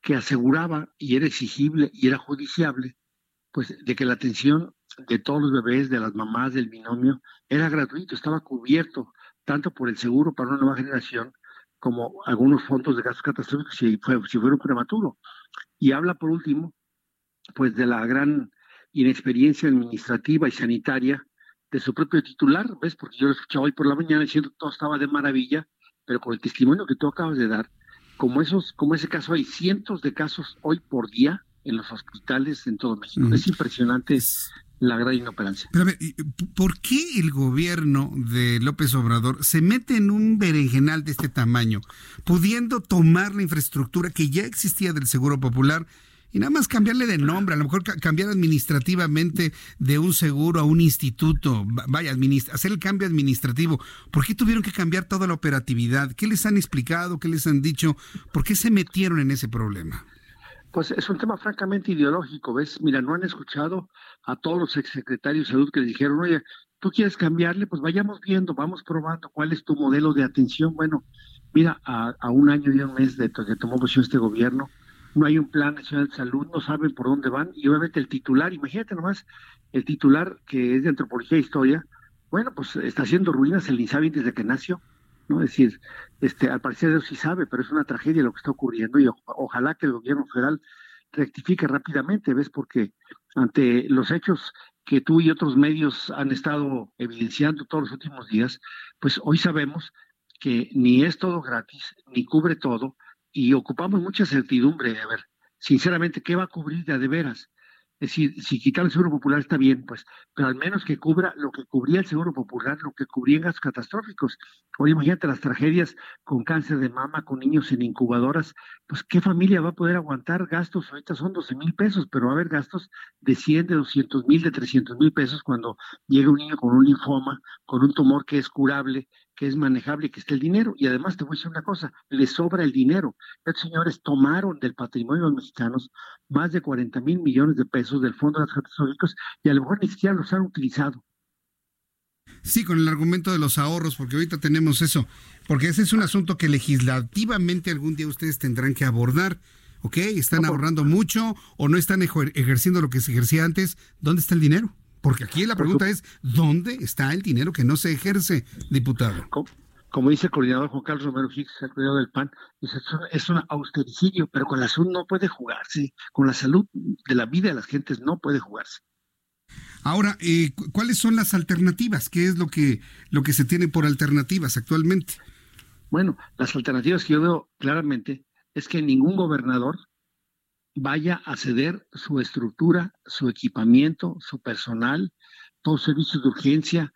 que aseguraba y era exigible y era judiciable, pues de que la atención de todos los bebés, de las mamás, del binomio, era gratuito, estaba cubierto tanto por el seguro para una nueva generación como algunos fondos de gastos catastróficos si, fue, si fuera un prematuro. Y habla por último, pues de la gran inexperiencia administrativa y sanitaria de su propio titular, ¿ves? Porque yo lo escuchaba hoy por la mañana diciendo que todo estaba de maravilla, pero con el testimonio que tú acabas de dar, como esos, como ese caso hay cientos de casos hoy por día en los hospitales en todo México. Es impresionante la gran inoperancia. Pero a ver, ¿por qué el gobierno de López Obrador se mete en un berenjenal de este tamaño, pudiendo tomar la infraestructura que ya existía del Seguro Popular? y nada más cambiarle de nombre, a lo mejor cambiar administrativamente de un seguro a un instituto, vaya, hacer el cambio administrativo. ¿Por qué tuvieron que cambiar toda la operatividad? ¿Qué les han explicado? ¿Qué les han dicho? ¿Por qué se metieron en ese problema? Pues es un tema francamente ideológico, ¿ves? Mira, no han escuchado a todos los exsecretarios de salud que les dijeron, oye, tú quieres cambiarle, pues vayamos viendo, vamos probando cuál es tu modelo de atención. Bueno, mira, a, un año y un mes de que tomó posición este gobierno, no hay un plan nacional de salud, no saben por dónde van, y obviamente el titular, imagínate nomás, el titular que es de antropología e historia, bueno, pues está haciendo ruinas el INSABI desde que nació, ¿no? Es decir, este, al parecer Dios sí sabe, pero es una tragedia lo que está ocurriendo y ojalá que el gobierno federal rectifique rápidamente, ¿ves? Porque ante los hechos que tú y otros medios han estado evidenciando todos los últimos días, pues hoy sabemos que ni es todo gratis, ni cubre todo, y ocupamos mucha certidumbre. A ver, sinceramente, ¿qué va a cubrir de, de veras? Es decir, si quitar el Seguro Popular está bien, pues, pero al menos que cubra lo que cubría el Seguro Popular, lo que cubría gastos catastróficos. Oye, imagínate las tragedias con cáncer de mama, con niños en incubadoras, pues, ¿qué familia va a poder aguantar gastos? Ahorita son 12 mil pesos, pero va a haber gastos de 100, de 200 mil, de 300 mil pesos cuando llega un niño con un linfoma, con un tumor que es curable, que es manejable, que esté el dinero. Y además te voy a decir una cosa, le sobra el dinero. Estos señores tomaron del patrimonio de los mexicanos más de 40 mil millones de pesos del Fondo de los Catastróficos y a lo mejor ni siquiera los han utilizado. Sí, con el argumento de los ahorros, porque ahorita tenemos eso, porque ese es un asunto que legislativamente algún día ustedes tendrán que abordar. ¿Ok? ¿Están ahorrando mucho o no están ejerciendo lo que se ejercía antes? ¿Dónde está el dinero? Porque aquí la pregunta es, ¿dónde está el dinero que no se ejerce, diputado? Como, dice el coordinador Juan Carlos Romero Hicks, el coordinador del PAN, es un austericidio, pero con la salud no puede jugarse, con la salud de la vida de las gentes no puede jugarse. Ahora, eh, ¿cuáles son las alternativas? ¿Qué es lo que, lo que se tiene por alternativas actualmente? Bueno, las alternativas que yo veo claramente es que ningún gobernador vaya a ceder su estructura, su equipamiento, su personal, todos servicios de urgencia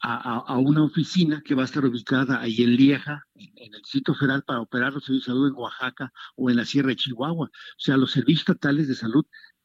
a, una oficina que va a estar ubicada ahí en Lieja, en, el sitio federal para operar los servicios de salud en Oaxaca o en la Sierra de Chihuahua. O sea, los servicios estatales de salud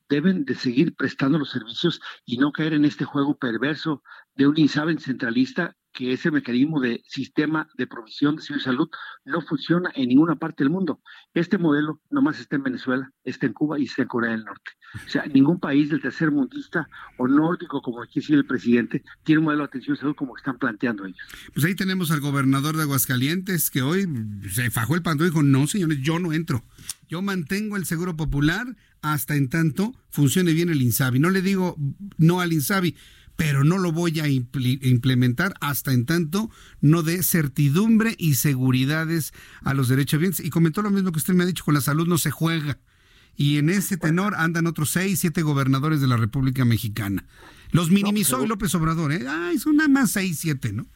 deben de seguir prestando los servicios y no caer en este juego perverso de un INSABEN centralista que ese mecanismo de sistema de provisión de salud no funciona en ninguna parte del mundo. Este modelo nomás está en Venezuela, está en Cuba y está en Corea del Norte. O sea, ningún país del tercer mundista o nórdico, como aquí decir el presidente, tiene un modelo de atención de salud como están planteando ellos. Pues ahí tenemos al gobernador de Aguascalientes que hoy se fajó el pantalón y dijo, no señores, yo no entro. Yo mantengo el seguro popular hasta en tanto funcione bien el INSABI. No le digo no al INSABI, pero no lo voy a implementar hasta en tanto no dé certidumbre y seguridades a los derechos bienes. Y comentó lo mismo que usted me ha dicho, con la salud no se juega. Y en ese tenor andan otros seis, siete gobernadores de la República Mexicana. Los minimizó López Obrador, ¿eh? Ay, son nada más seis, siete, ¿no?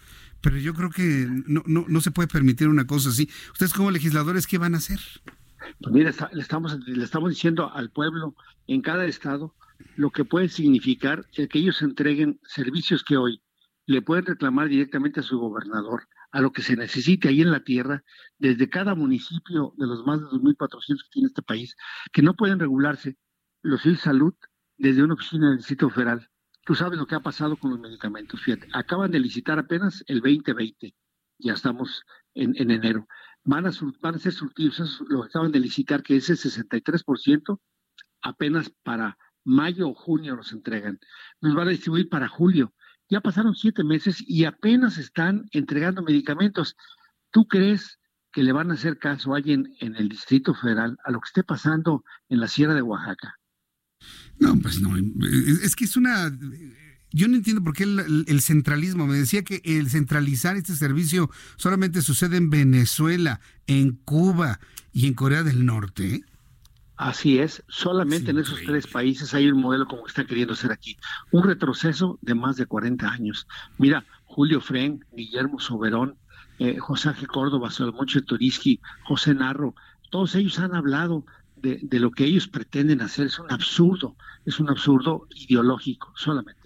Pero yo creo que no, no, no se puede permitir una cosa así. Ustedes como legisladores, ¿qué van a hacer? Pues mira, le, estamos, le estamos diciendo al pueblo en cada estado lo que puede significar que ellos entreguen servicios que hoy le pueden reclamar directamente a su gobernador, a lo que se necesite ahí en la tierra, desde cada municipio de los más de 2.400 que tiene este país, que no pueden regularse los de salud desde una oficina del Distrito Federal. Tú sabes lo que ha pasado con los medicamentos. Fíjate, acaban de licitar apenas el 2020, ya estamos en, enero. Van a, van a ser surtidos, lo acaban de licitar, que es el 63%, apenas para mayo o junio nos entregan. Nos van a distribuir para julio. Ya pasaron siete meses y apenas están entregando medicamentos. ¿Tú crees que le van a hacer caso a alguien en el Distrito Federal a lo que esté pasando en la Sierra de Oaxaca? No, pues no. Es que es una... Yo no entiendo por qué el, el, centralismo. Me decía que el centralizar este servicio solamente sucede en Venezuela, en Cuba y en Corea del Norte. Así es, solamente en esos tres países hay un modelo como está queriendo ser aquí. Un retroceso de más de 40 años. Mira, Julio Fren, Guillermo Soberón, eh, José Ángel Córdoba, Salomón Turiski, José Narro, todos ellos han hablado de, de lo que ellos pretenden hacer es un absurdo, es un absurdo ideológico solamente.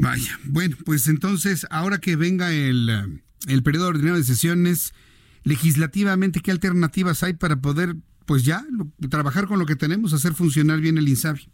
Vaya, bueno, pues entonces, ahora que venga el, el periodo ordinario de sesiones, legislativamente, ¿qué alternativas hay para poder, pues ya, trabajar con lo que tenemos, hacer funcionar bien el INSABI?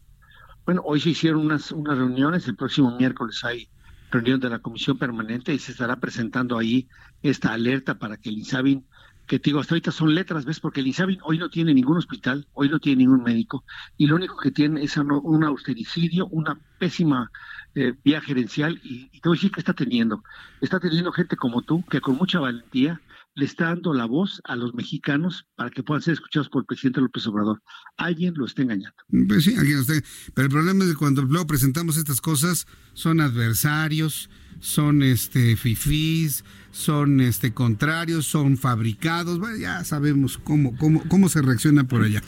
Bueno, hoy se hicieron unas, unas reuniones, el próximo miércoles hay reunión de la Comisión Permanente y se estará presentando ahí esta alerta para que el INSABI que te digo, hasta ahorita son letras, ¿ves? Porque el INSABI hoy no tiene ningún hospital, hoy no tiene ningún médico, y lo único que tiene es un austericidio, una pésima eh, vía gerencial, y, y te voy a decir que está teniendo. Está teniendo gente como tú, que con mucha valentía le está dando la voz a los mexicanos para que puedan ser escuchados por el presidente López Obrador. Alguien lo está engañando. Pues sí, alguien lo está. Pero el problema es que cuando luego presentamos estas cosas, son adversarios, son este fifís, son este contrarios, son fabricados, bueno, ya sabemos cómo, cómo, cómo se reacciona por allá.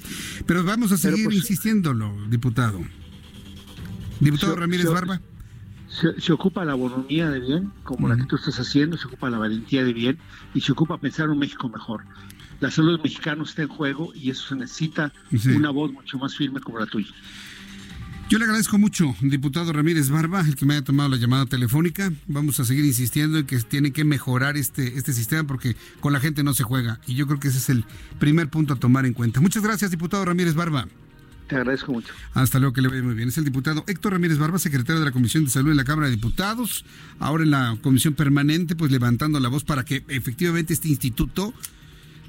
Pero vamos a seguir pues, insistiéndolo, diputado. Diputado Ramírez Barba se, ocupa la bonomía de bien, como la que tú estás haciendo, se ocupa la valentía de bien y se ocupa pensar un México mejor. La salud de los mexicanos está en juego y eso se necesita una voz mucho más firme como la tuya. Yo le agradezco mucho, diputado Ramírez Barba, el que me haya tomado la llamada telefónica. Vamos a seguir insistiendo en que tiene que mejorar este, este sistema porque con la gente no se juega. Y yo creo que ese es el primer punto a tomar en cuenta. Muchas gracias, diputado Ramírez Barba. Te agradezco mucho. Hasta luego, que le vaya muy bien. Es el diputado Héctor Ramírez Barba, secretario de la Comisión de Salud de la Cámara de Diputados, ahora en la Comisión Permanente, pues levantando la voz para que efectivamente este instituto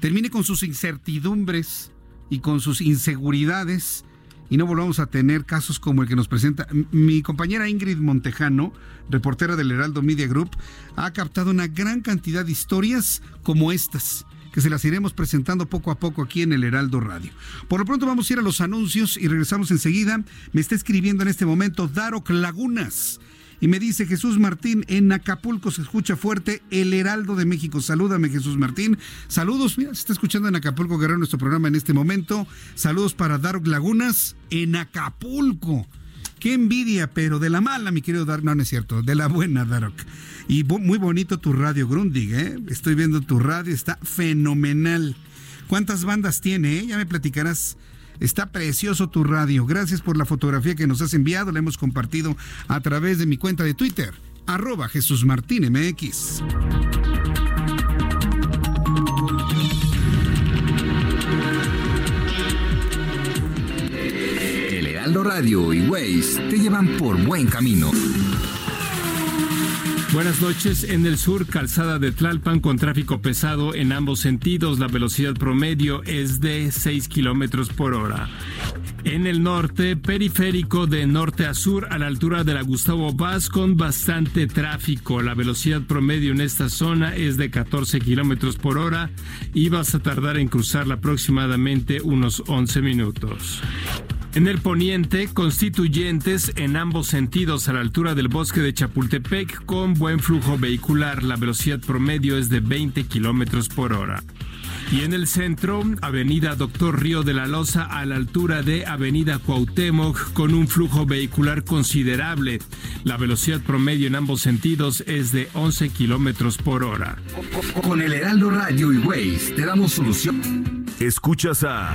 termine con sus incertidumbres y con sus inseguridades y no volvamos a tener casos como el que nos presenta. Mi compañera Ingrid Montejano, reportera del Heraldo Media Group, ha captado una gran cantidad de historias como estas que se las iremos presentando poco a poco aquí en el Heraldo Radio. Por lo pronto vamos a ir a los anuncios y regresamos enseguida. Me está escribiendo en este momento Daroc Lagunas. Y me dice Jesús Martín, en Acapulco se escucha fuerte el Heraldo de México. Salúdame Jesús Martín. Saludos, mira, se está escuchando en Acapulco Guerrero nuestro programa en este momento. Saludos para Daroc Lagunas en Acapulco. Qué envidia, pero de la mala, mi querido Dark. No, no es cierto, de la buena, Darok. Y muy bonito tu radio, Grundig, ¿eh? Estoy viendo tu radio, está fenomenal. ¿Cuántas bandas tiene? Eh? Ya me platicarás. Está precioso tu radio. Gracias por la fotografía que nos has enviado. La hemos compartido a través de mi cuenta de Twitter, arroba Jesús Martín. Radio y Waze te llevan por buen camino. Buenas noches. En el sur, calzada de Tlalpan con tráfico pesado en ambos sentidos. La velocidad promedio es de 6 kilómetros por hora. En el norte, periférico de norte a sur a la altura de la Gustavo Vaz con bastante tráfico. La velocidad promedio en esta zona es de 14 kilómetros por hora y vas a tardar en cruzarla aproximadamente unos 11 minutos. En el poniente, constituyentes en ambos sentidos a la altura del bosque de Chapultepec con buen flujo vehicular. La velocidad promedio es de 20 kilómetros por hora. Y en el centro, Avenida Doctor Río de la Loza a la altura de Avenida Cuauhtémoc con un flujo vehicular considerable. La velocidad promedio en ambos sentidos es de 11 kilómetros por hora. Con el Heraldo Radio y Waze te damos solución. Escuchas a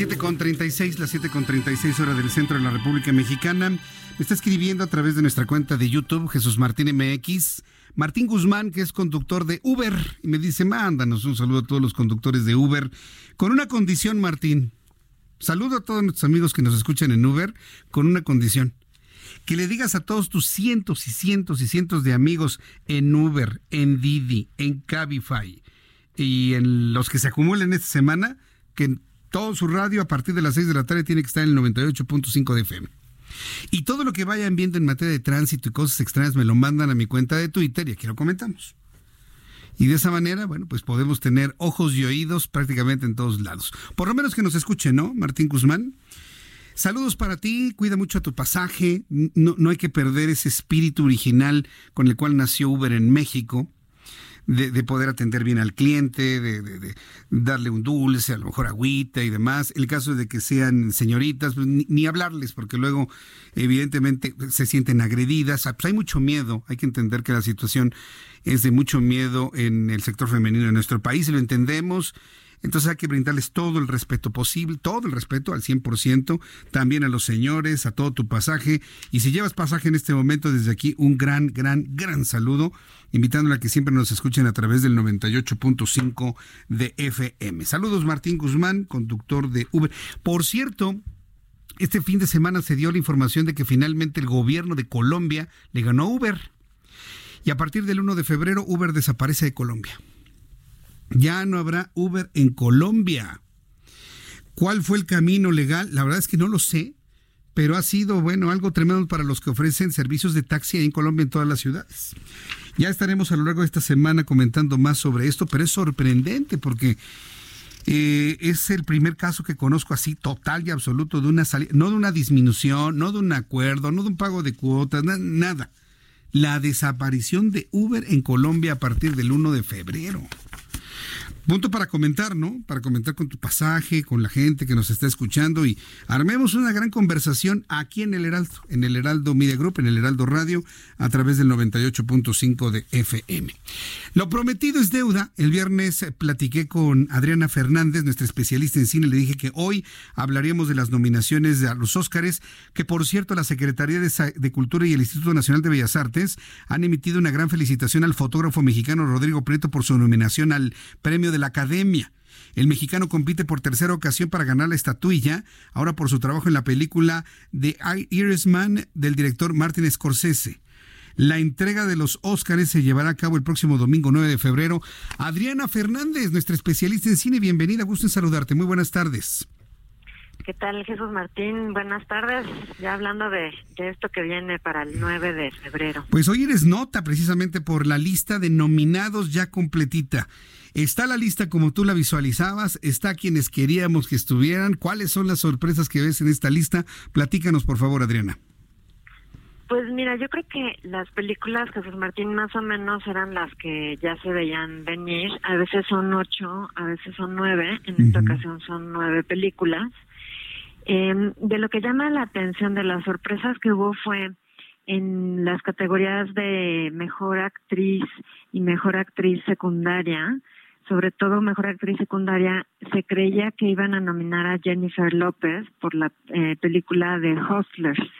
Son las 7.36, las 7.36 horas del centro de la República Mexicana. Me está escribiendo a través de nuestra cuenta de YouTube, Jesús Martín MX, Martín Guzmán, que es conductor de Uber, y me dice, mándanos un saludo a todos los conductores de Uber, con una condición, Martín. Saludo a todos nuestros amigos que nos escuchan en Uber, con una condición. que le digas a todos tus cientos y cientos y cientos de amigos en Uber, en Didi, en Cabify y en los que se acumulen esta semana, que todo su radio a partir de las 6 de la tarde tiene que estar en el 98.5 de FM. Y todo lo que vayan viendo en materia de tránsito y cosas extrañas me lo mandan a mi cuenta de Twitter y aquí lo comentamos. Y de esa manera, bueno, pues podemos tener ojos y oídos prácticamente en todos lados. Por lo menos que nos escuchen, ¿no? Martín Guzmán. Saludos para ti, cuida mucho a tu pasaje, no, no hay que perder ese espíritu original con el cual nació Uber en México de, poder atender bien al cliente, de, darle un dulce, a lo mejor agüita y demás. El caso de que sean señoritas, pues, ni, hablarles, porque luego evidentemente se sienten agredidas. Pues hay mucho miedo, hay que entender que la situación es de mucho miedo en el sector femenino de nuestro país, lo entendemos entonces hay que brindarles todo el respeto posible, todo el respeto al 100%, también a los señores, a todo tu pasaje. Y si llevas pasaje en este momento, desde aquí un gran, gran, gran saludo, invitándole a que siempre nos escuchen a través del 98.5 de FM. Saludos Martín Guzmán, conductor de Uber. Por cierto, este fin de semana se dio la información de que finalmente el gobierno de Colombia le ganó a Uber. Y a partir del 1 de febrero, Uber desaparece de Colombia. Ya no habrá Uber en Colombia. ¿Cuál fue el camino legal? La verdad es que no lo sé, pero ha sido, bueno, algo tremendo para los que ofrecen servicios de taxi en Colombia en todas las ciudades. Ya estaremos a lo largo de esta semana comentando más sobre esto, pero es sorprendente porque eh, es el primer caso que conozco así total y absoluto de una salida, no de una disminución, no de un acuerdo, no de un pago de cuotas, nada. La desaparición de Uber en Colombia a partir del 1 de febrero punto para comentar, ¿no? Para comentar con tu pasaje, con la gente que nos está escuchando y armemos una gran conversación aquí en el Heraldo, en el Heraldo Media Group, en el Heraldo Radio, a través del 98.5 de FM. Lo prometido es deuda. El viernes platiqué con Adriana Fernández, nuestra especialista en cine, le dije que hoy hablaríamos de las nominaciones a los Óscares, que por cierto la Secretaría de Cultura y el Instituto Nacional de Bellas Artes han emitido una gran felicitación al fotógrafo mexicano Rodrigo Prieto por su nominación al premio de la Academia. El mexicano compite por tercera ocasión para ganar la estatuilla, ahora por su trabajo en la película The Irishman del director Martin Scorsese. La entrega de los Óscares se llevará a cabo el próximo domingo 9 de febrero. Adriana Fernández, nuestra especialista en cine, bienvenida, gusto en saludarte. Muy buenas tardes. ¿Qué tal, Jesús Martín? Buenas tardes. Ya hablando de, de, esto que viene para el 9 de febrero. Pues hoy eres nota precisamente por la lista de nominados ya completita. ¿Está la lista como tú la visualizabas? ¿Está quienes queríamos que estuvieran? ¿Cuáles son las sorpresas que ves en esta lista? Platícanos, por favor, Adriana. Pues mira, yo creo que las películas Jesús Martín más o menos eran las que ya se veían venir. A veces son ocho, a veces son nueve. En esta ocasión son nueve películas. Eh, de lo que llama la atención de las sorpresas que hubo fue en las categorías de mejor actriz y mejor actriz secundaria sobre todo mejor actriz secundaria, se creía que iban a nominar a Jennifer López por la eh, película de Hustlers,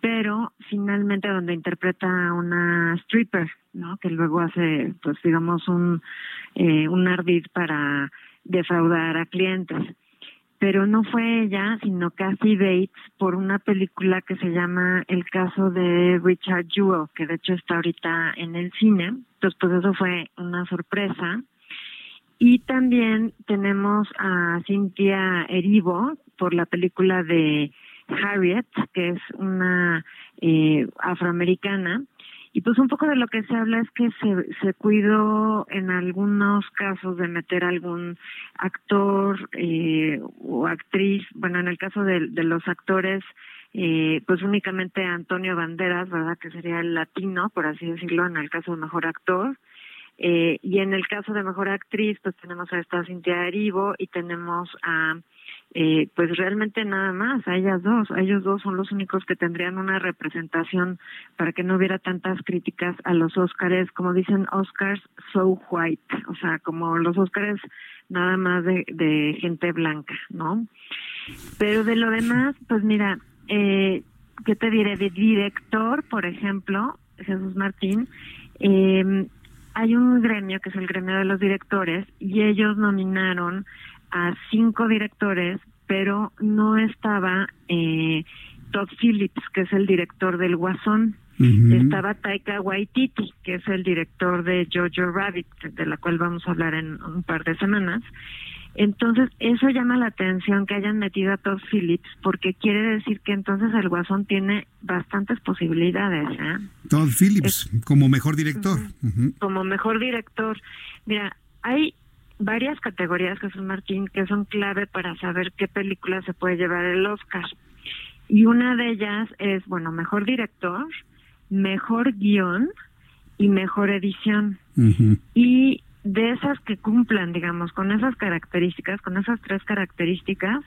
pero finalmente donde interpreta a una stripper, ¿no? Que luego hace, pues digamos, un, eh, un ardid para defraudar a clientes. Pero no fue ella, sino Kathy Bates por una película que se llama El caso de Richard Jewell, que de hecho está ahorita en el cine. Entonces, pues eso fue una sorpresa. Y también tenemos a Cynthia Erivo por la película de Harriet, que es una eh, afroamericana. Y pues un poco de lo que se habla es que se, se cuidó en algunos casos de meter algún actor eh, o actriz, bueno, en el caso de, de los actores, eh, pues únicamente Antonio Banderas, ¿verdad? Que sería el latino, por así decirlo, en el caso de mejor actor. Eh, y en el caso de mejor actriz, pues tenemos a esta Cintia Erivo y tenemos a, eh, pues realmente nada más, a ellas dos. A ellos dos son los únicos que tendrían una representación para que no hubiera tantas críticas a los Óscares, como dicen Oscars so white, o sea, como los Óscares nada más de, de gente blanca, ¿no? Pero de lo demás, pues mira, eh, ¿qué te diré? De director, por ejemplo, Jesús Martín, eh, hay un gremio que es el gremio de los directores y ellos nominaron a cinco directores, pero no estaba eh, Todd Phillips, que es el director del Guasón. Estaba Taika Waititi, que es el director de Jojo Rabbit, de la cual vamos a hablar en un par de semanas. Entonces, eso llama la atención que hayan metido a Todd Phillips, porque quiere decir que entonces el Guasón tiene bastantes posibilidades. ¿eh? Todd Phillips, como mejor director. Como mejor director. Mira, hay varias categorías, Jesús Martín, que son clave para saber qué película se puede llevar el Oscar. Y una de ellas es, bueno, mejor director, mejor guion y mejor edición. Y de esas que cumplan, digamos, con esas características, con esas tres características,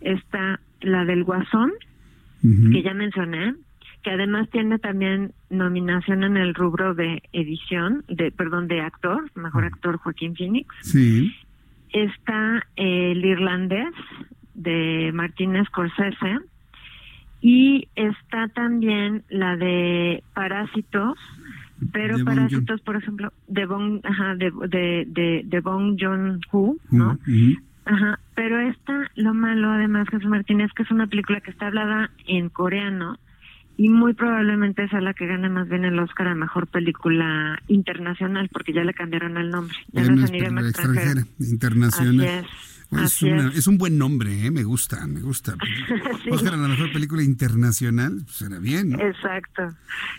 está la del Guasón, que ya mencioné, que además tiene también nominación en el rubro de edición, de perdón, de actor, mejor actor Joaquín Phoenix. Sí. Está el irlandés de Martínez Scorsese y está también la de Parásitos, pero Parásitos, por ejemplo, de Bong, ajá, de, de, de, Bong Joon-ho, ¿no? Ajá, pero esta, lo malo además, Jesús Martínez, que es una película que está hablada en coreano y muy probablemente sea la que gane más bien el Oscar a Mejor Película Internacional, porque ya le cambiaron el nombre. Ya no es extranjera, extranjera, internacional. Es, es, un buen nombre, ¿eh? me gusta, me gusta. Oscar a la mejor película internacional, pues era bien. Exacto,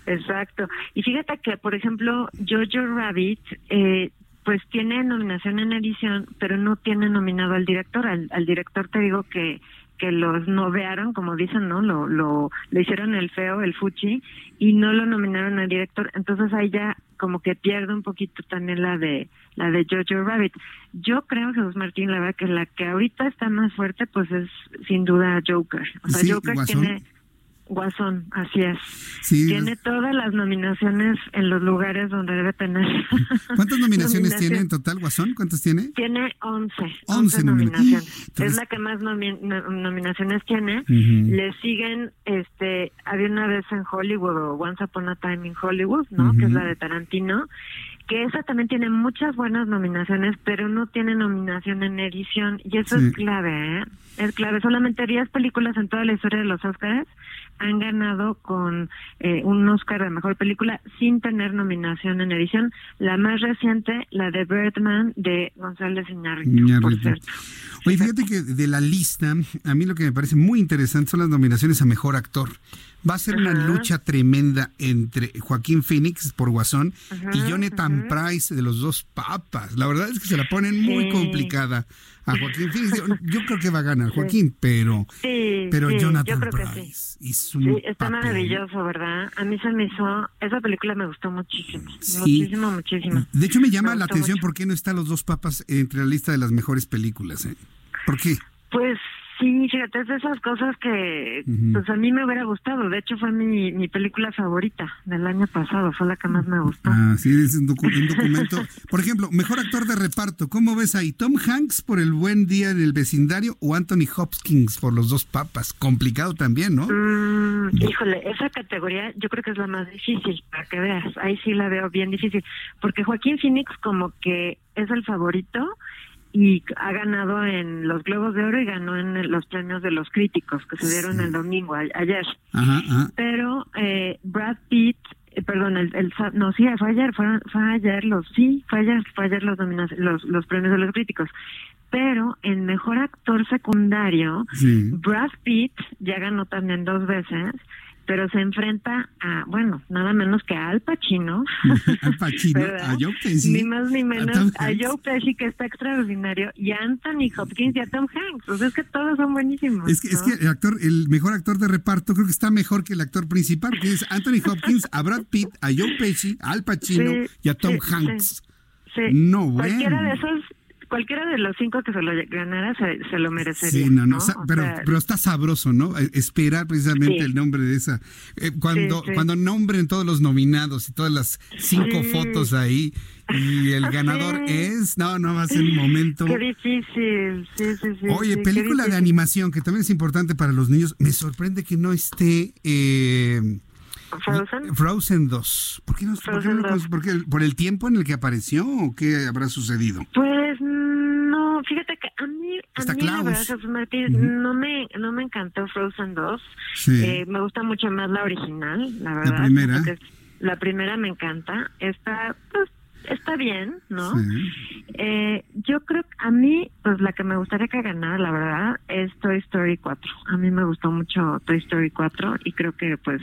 exacto. Y fíjate que, por ejemplo, Jojo Rabbit, eh, pues tiene nominación en edición, pero no tiene nominado al director. Al, al director te digo que que los novearon, como dicen, ¿no? Lo, lo, le hicieron el feo, el fuchi, y no lo nominaron al director. Entonces ahí ya como que pierde un poquito también la de la de Jojo Rabbit. Yo creo, Jesús Martín, la verdad que la que ahorita está más fuerte, pues es sin duda Joker. O sea, Joker tiene Guasón, así es. tiene todas las nominaciones en los lugares donde debe tener. ¿Cuántas nominaciones tiene en total, Guasón? ¿Cuántas tiene? Tiene 11. 11, nominaciones. Es la que más nominaciones tiene. Le siguen, este, había una vez en Hollywood o Once Upon a Time in Hollywood, ¿no? Que es la de Tarantino que esa también tiene muchas buenas nominaciones, pero no tiene nominación en edición, y eso es clave, ¿eh? Es clave. Solamente 10 películas en toda la historia de los Oscars han ganado con eh, un Oscar de Mejor Película sin tener nominación en edición. La más reciente, la de Birdman, de González Iñárritu, por cierto. Oye, fíjate que de la lista, a mí lo que me parece muy interesante son las nominaciones a Mejor Actor. Va a ser una lucha tremenda entre Joaquín Phoenix por Guasón y Jonathan Price de los dos papas. La verdad es que se la ponen muy complicada a Joaquín Phoenix. Yo creo que va a ganar Joaquín, pero, pero Jonathan Price hizo un está maravilloso, ¿verdad? A mí se me hizo, esa película me gustó muchísimo, muchísimo, muchísimo. De hecho me llama la atención por qué no están los dos papas entre la lista de las mejores películas. ¿eh? ¿Por qué? Pues Sí, fíjate, es de esas cosas que pues a mí me hubiera gustado. De hecho, fue mi, mi película favorita del año pasado, fue la que más me gustó. Ah, sí, es un, documento. por ejemplo, mejor actor de reparto, ¿cómo ves ahí? ¿Tom Hanks por El Buen Día en el Vecindario o Anthony Hopkins por Los Dos Papas? Complicado también, ¿no? Mm, híjole, esa categoría yo creo que es la más difícil, para que veas. Ahí sí la veo bien difícil, porque Joaquín Phoenix como que es el favorito y ha ganado en los Globos de Oro y ganó en los premios de los críticos que se dieron el domingo, ayer. Pero eh, Brad Pitt, eh, perdón, el, el, no, sí, fue ayer, fue, ayer los, sí, fue ayer, fue ayer los, los, los premios de los críticos. Pero en mejor actor secundario, Brad Pitt ya ganó también dos veces pero se enfrenta a, bueno, nada menos que a Al Pacino. Al Pacino, a Joe Pesci. Ni más ni menos a, Joe Pesci, que está extraordinario, y a Anthony Hopkins y a Tom Hanks. O sea, es que todos son buenísimos. Es que, es que el actor, el mejor actor de reparto, creo que está mejor que el actor principal, que es Anthony Hopkins, a Brad Pitt, a Joe Pesci, a Al Pacino y a Tom Hanks. Sí, No, bueno. Cualquiera de esos cualquiera de los cinco que se lo ganara se, lo merecería. Sí, no, no, pero, pero está sabroso, ¿no? E, esperar precisamente el nombre de esa. Eh, cuando, cuando nombren todos los nominados y todas las cinco fotos ahí y el ganador es. No, no va a ser un momento. Qué difícil. Sí, sí, sí. Oye, película de animación que también es importante para los niños. Me sorprende que no esté. Eh, Frozen. Frozen 2. ¿Por qué no? ¿Por, qué ¿Por el tiempo en el que apareció o qué habrá sucedido? Pues no, fíjate que a mí a mí la verdad, Jesús Martín, no me no me encantó Frozen 2. Eh, me gusta mucho más la original, la verdad. La primera. La primera me encanta. Esta, pues, está bien, ¿no? Eh, yo creo que a mí, pues la que me gustaría que ganara, la verdad, es Toy Story 4. A mí me gustó mucho Toy Story 4 y creo que, pues,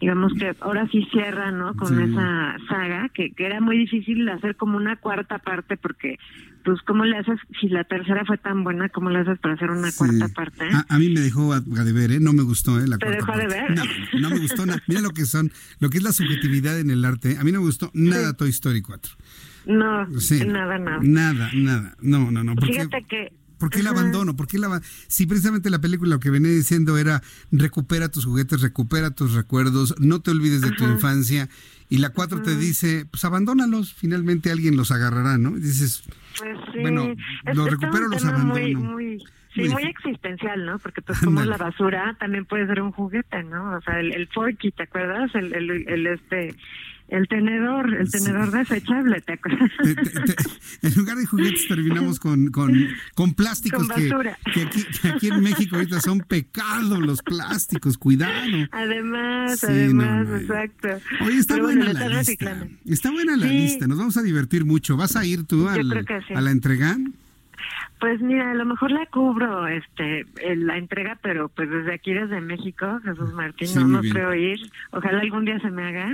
digamos que ahora sí cierra, ¿no? Con esa saga, que, que era muy difícil hacer como una cuarta parte porque pues cómo le haces, si la tercera fue tan buena, ¿cómo le haces para hacer una cuarta parte? A, mí me dejó a, de ver, ¿eh? no me gustó ¿eh? la ¿Te dejó de ver? No, no me gustó nada. Mira lo que son, lo que es la subjetividad en el arte. A mí no me gustó nada Toy Story 4. No, nada, nada. Nada, nada. No, no, no. Fíjate que ¿Por qué el abandono? ¿Por qué la Si precisamente la película lo que venía diciendo era recupera tus juguetes, recupera tus recuerdos, no te olvides de tu infancia. Y la 4 te dice, pues abandónalos, finalmente alguien los agarrará, ¿no? Y dices, pues sí. bueno, los recupero, los abandono. Muy, muy, sí, muy, existencial, ¿no? Porque pues como la basura también puede ser un juguete, ¿no? O sea, el, el forky, ¿te acuerdas? El, el, el este el tenedor, el tenedor desechable, ¿te acuerdas? en lugar de juguetes terminamos con, con, con plásticos que, que, aquí, en México ahorita son pecados los plásticos, cuidado. Además, además, exacto. Oye, está buena la lista. Está buena la lista, nos vamos a divertir mucho. ¿Vas a ir tú a la entrega? Pues mira, a lo mejor la cubro este la entrega, pero pues desde aquí, desde México, Jesús Martín, no, no creo ir. Ojalá algún día se me haga.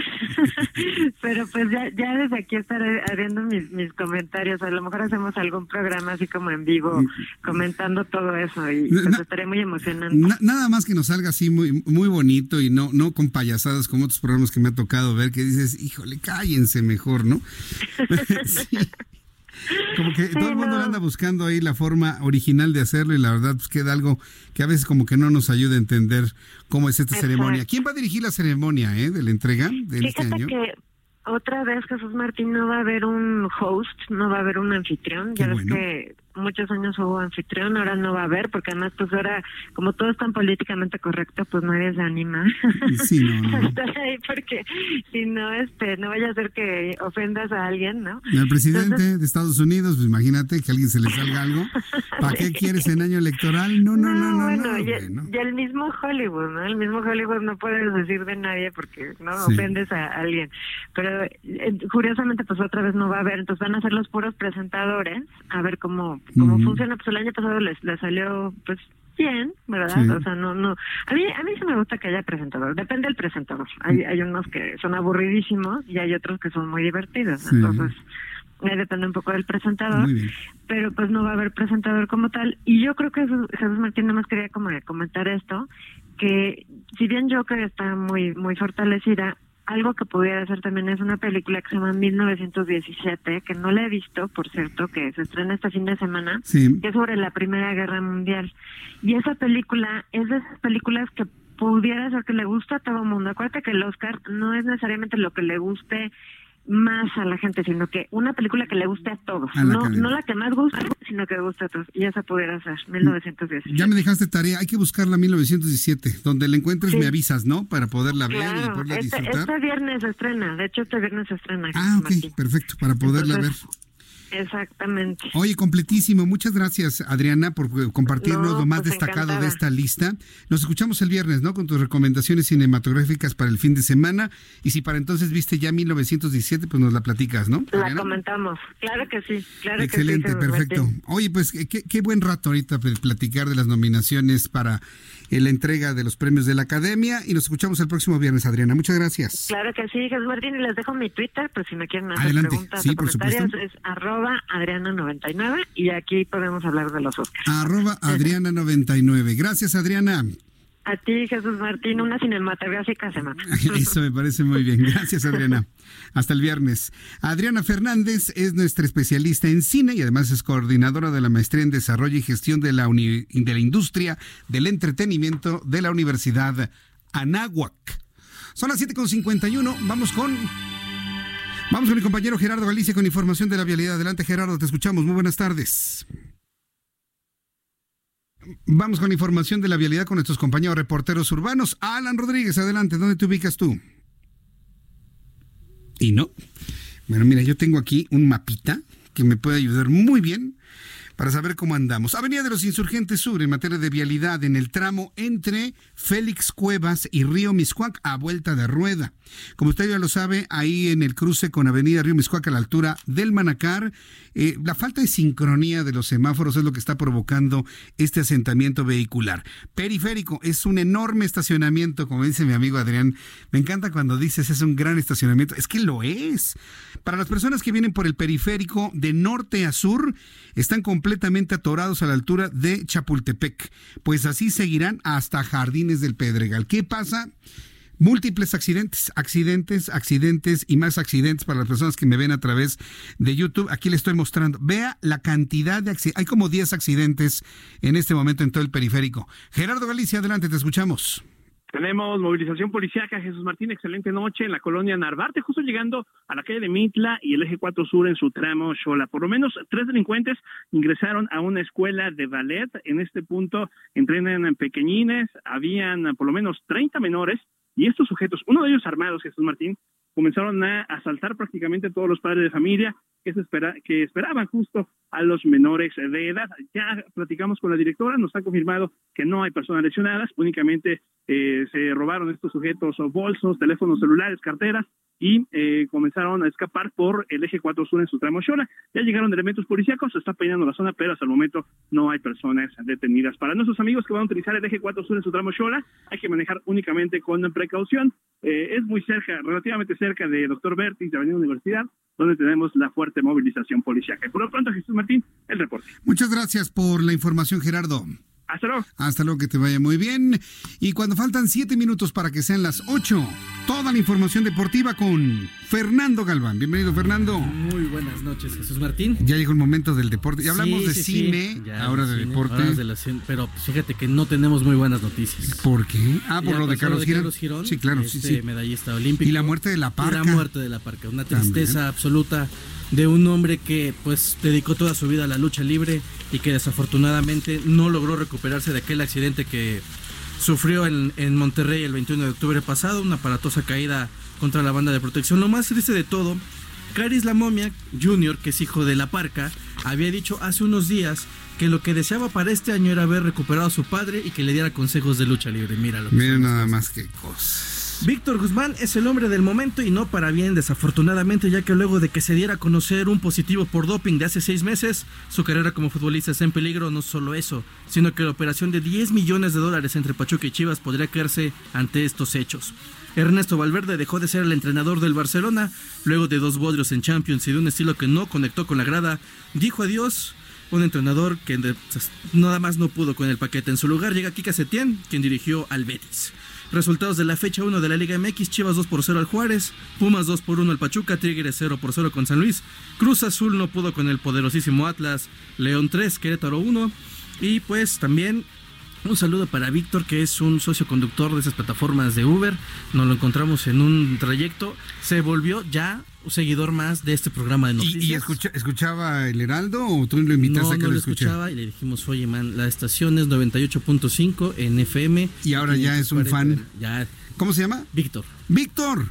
pero pues ya, ya desde aquí estaré haciendo mis, mis comentarios. A lo mejor hacemos algún programa así como en vivo, comentando todo eso y pues estaré muy emocionante. nada más que nos salga así muy, muy bonito y no, no con payasadas como otros programas que me ha tocado ver que dices, híjole, cállense mejor, ¿no? sí. Como que todo el mundo anda buscando ahí la forma original de hacerlo y la verdad pues queda algo que a veces como que no nos ayuda a entender cómo es esta ceremonia. ¿Quién va a dirigir la ceremonia eh, de la entrega de este año? Que otra vez Jesús Martín no va a haber un host, no va a haber un anfitrión. ya ves que muchos años hubo anfitrión, ahora no va a haber, porque además pues ahora, como todo es tan políticamente correcto, pues nadie se anima sí, no, a estar ahí, porque si no, este, no vaya a ser que ofendas a alguien, ¿no? Y al presidente de Estados Unidos, pues imagínate que a alguien se le salga algo. ¿Para qué quieres en año electoral? No, no, no, no. bueno, ya, el mismo Hollywood, ¿no? El mismo Hollywood no puedes decir de nadie porque no ofendes a alguien. Pero eh, curiosamente, pues otra vez no va a haber, entonces van a ser los puros presentadores, a ver cómo cómo funciona, pues el año pasado les, salió pues bien, ¿verdad? O sea, no, no. A mí, a mí sí me gusta que haya presentador. Depende del presentador. Hay, hay unos que son aburridísimos y hay otros que son muy divertidos. Entonces, depende un poco del presentador. Pero pues no va a haber presentador como tal. Y yo creo que Jesús Martín nada más quería como comentar esto, que si bien Joker está muy, muy fortalecida, algo que pudiera hacer también es una película que se llama 1917, que no la he visto, por cierto, que se estrena este fin de semana, que es sobre la Primera Guerra Mundial. Y esa película es de esas películas que pudiera ser que le gusta a todo el mundo. Acuérdate que el Oscar no es necesariamente lo que le guste más a la gente, sino que una película que le guste a todos, no, no la que más gusta, sino que guste a todos. Y esa pudiera ser 1917. Ya me dejaste tarea, hay que buscarla 1917, donde la encuentres me avisas, ¿no? Para poderla ver y poderla este, disfrutar. Este viernes se estrena, de hecho este viernes se estrena. Ah, ok, perfecto, para poderla ver. Exactamente. Oye, completísimo. Muchas gracias, Adriana, por compartirnos lo más pues, destacado de esta lista. Nos escuchamos el viernes, ¿no? Con tus recomendaciones cinematográficas para el fin de semana. Y si para entonces viste ya 1917, pues nos la platicas, ¿no? La comentamos. Claro que sí. Claro Excelente, que sí, perfecto. Oye, pues qué, qué buen rato ahorita platicar de las nominaciones para la entrega de los premios de la Academia y nos escuchamos el próximo viernes, Adriana. Muchas gracias. Claro que sí, Jesús Martín, y les dejo mi Twitter, pues si me quieren hacer preguntas o comentarios, es arroba Adriana99 y aquí podemos hablar de los Oscars. Arroba Adriana99. Gracias, Adriana. A ti, Jesús Martín, una cinematográfica semana. Eso me parece muy bien. Gracias, Adriana. Hasta el viernes. Adriana Fernández es nuestra especialista en cine y además es coordinadora de la maestría en desarrollo y gestión de la, de la industria del entretenimiento de la Universidad Anáhuac. Son las 7.51. Vamos con. Vamos con mi compañero Gerardo Galicia con información de la vialidad. Adelante, Gerardo, te escuchamos. Muy buenas tardes. Vamos con información de la vialidad con nuestros compañeros reporteros urbanos. Alan Rodríguez, adelante, ¿dónde te ubicas tú? Y no. Bueno, mira, yo tengo aquí un mapita que me puede ayudar muy bien para saber cómo andamos. Avenida de los Insurgentes Sur en materia de vialidad en el tramo entre Félix Cuevas y Río Miscuac a vuelta de rueda. Como usted ya lo sabe, ahí en el cruce con Avenida Río Miscuac a la altura del Manacar, eh, la falta de sincronía de los semáforos es lo que está provocando este asentamiento vehicular. Periférico es un enorme estacionamiento, como dice mi amigo Adrián. Me encanta cuando dices es un gran estacionamiento. Es que lo es. Para las personas que vienen por el periférico de norte a sur, están completamente atorados a la altura de Chapultepec. Pues así seguirán hasta Jardines del Pedregal. ¿Qué pasa? múltiples accidentes, accidentes, accidentes y más accidentes para las personas que me ven a través de YouTube. Aquí le estoy mostrando. Vea la cantidad de accidentes. Hay como 10 accidentes en este momento en todo el periférico. Gerardo Galicia, adelante, te escuchamos. Tenemos movilización policiaca, Jesús Martín, excelente noche en la colonia Narvarte, justo llegando a la calle de Mitla y el eje 4 Sur en su tramo Xola. Por lo menos tres delincuentes ingresaron a una escuela de ballet. En este punto entrenan pequeñines, habían por lo menos 30 menores y estos sujetos, uno de ellos armados, Jesús Martín, comenzaron a asaltar prácticamente todos los padres de familia que, se espera, que esperaban justo a los menores de edad. Ya platicamos con la directora, nos ha confirmado que no hay personas lesionadas, únicamente eh, se robaron estos sujetos bolsos, teléfonos celulares, carteras y eh, comenzaron a escapar por el eje 4 sur en su tramo Xola. Ya llegaron elementos policíacos, se está peinando la zona, pero hasta el momento no hay personas detenidas. Para nuestros amigos que van a utilizar el eje 4 sur en su tramo Xola, hay que manejar únicamente con precaución. Eh, es muy cerca, relativamente cerca de Doctor Bertis, de Avenida Universidad, donde tenemos la fuerte movilización policiaca. Por lo pronto, Jesús Martín, el reporte. Muchas gracias por la información, Gerardo. Hasta luego. Hasta luego, que te vaya muy bien. Y cuando faltan siete minutos para que sean las ocho, toda la información deportiva con Fernando Galván. Bienvenido, Fernando. Muy buenas noches, Jesús Martín. Ya llegó el momento del deporte. Ya hablamos de cine, ahora de, deporte. pero fíjate que no tenemos muy buenas noticias. ¿Por qué? Ah, por lo de Carlos, Girón. Sí, claro, sí, este sí. medallista olímpico. Y la muerte de la parca. la muerte de la parca. Una tristeza absoluta de un hombre que pues dedicó toda su vida a la lucha libre y que desafortunadamente no logró recuperarse de aquel accidente que sufrió en, en, Monterrey el 21 de octubre pasado, una aparatosa caída contra la banda de protección. Lo más triste de todo, Caris La Momia Jr., que es hijo de La Parca, había dicho hace unos días que lo que deseaba para este año era haber recuperado a su padre y que le diera consejos de lucha libre. Míralo. Mira nada más que cosas. Víctor Guzmán es el hombre del momento y no para bien, desafortunadamente, ya que luego de que se diera a conocer un positivo por doping de hace seis meses, su carrera como futbolista está en peligro. No solo eso, sino que la operación de 10 millones de dólares entre Pachuca y Chivas podría caerse ante estos hechos. Ernesto Valverde dejó de ser el entrenador del Barcelona, luego de dos bodrios en Champions y de un estilo que no conectó con la grada, dijo adiós un entrenador que nada más no pudo con el paquete. En su lugar llega Kika Setién, quien dirigió al Betis. Resultados de la fecha 1 de la Liga MX, Chivas 2 por 0 al Juárez, Pumas 2 por 1 al Pachuca, Tigres 0 por 0 con San Luis, Cruz Azul no pudo con el poderosísimo Atlas, León 3, Querétaro 1 y pues también un saludo para Víctor, que es un socio conductor de esas plataformas de Uber. Nos lo encontramos en un trayecto. Se volvió ya un seguidor más de este programa de noticias. ¿Y, escuchaba el Heraldo o tú lo invitaste a que no lo, escuchaba y le dijimos, oye, man, la estación es 98.5 en FM. Y ahora ya es un fan. Ya. ¿Cómo se llama? Víctor. Víctor.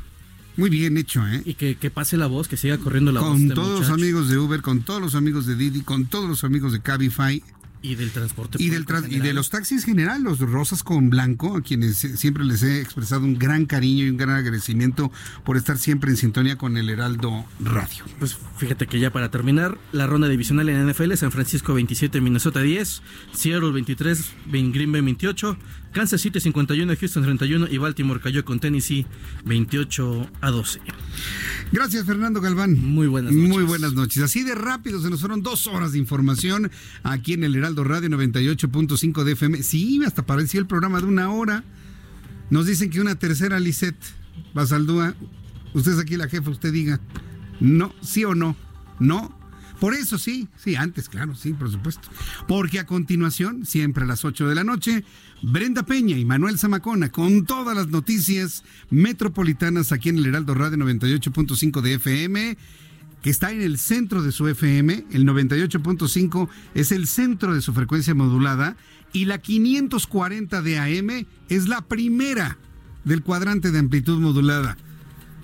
Muy bien hecho, ¿eh? Y que, pase la voz, que siga corriendo la voz. Con todos los amigos de Uber, con todos los amigos de Didi, con todos los amigos de Cabify. Y del transporte y, del y de los taxis general, los rosas con blanco, a quienes siempre les he expresado un gran cariño y un gran agradecimiento por estar siempre en sintonía con el Heraldo Radio. Pues fíjate que ya para terminar, la ronda divisional en NFL, San Francisco 27, Minnesota 10, Seattle 23, Green Bay 28, Kansas City 51, Houston 31 y Baltimore cayó con Tennessee 28 a 12. Gracias Fernando Galván. Muy buenas noches. Muy buenas noches. Así de rápido se nos fueron dos horas de información aquí en el Heraldo Radio 98.5 de FM. Sí, hasta parecía el programa de una hora. Nos dicen que una tercera Lisette Basaldúa. Usted es aquí la jefa, usted diga. No, sí o no. No. Por eso sí, sí, antes, claro, sí, por supuesto. Porque a continuación, siempre a las 8 de la noche, Brenda Peña y Manuel Zamacona con todas las noticias metropolitanas aquí en el Heraldo Radio 98.5 de FM que está en el centro de su FM, el 98.5 es el centro de su frecuencia modulada y la 540 de AM es la primera del cuadrante de amplitud modulada.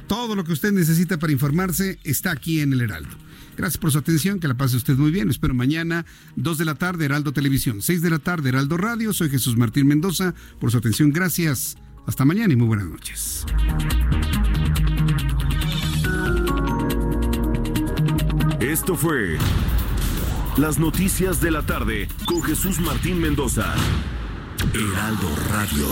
Todo lo que usted necesita para informarse está aquí en el Heraldo. Gracias por su atención, que la pase usted muy bien. espero mañana, 2 de la tarde, Heraldo Televisión, 6 de la tarde, Heraldo Radio. Soy Jesús Martín Mendoza. Por su atención, gracias. Hasta mañana y muy buenas noches. Esto fue Las Noticias de la Tarde con Jesús Martín Mendoza. Heraldo Radio.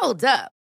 Hold up.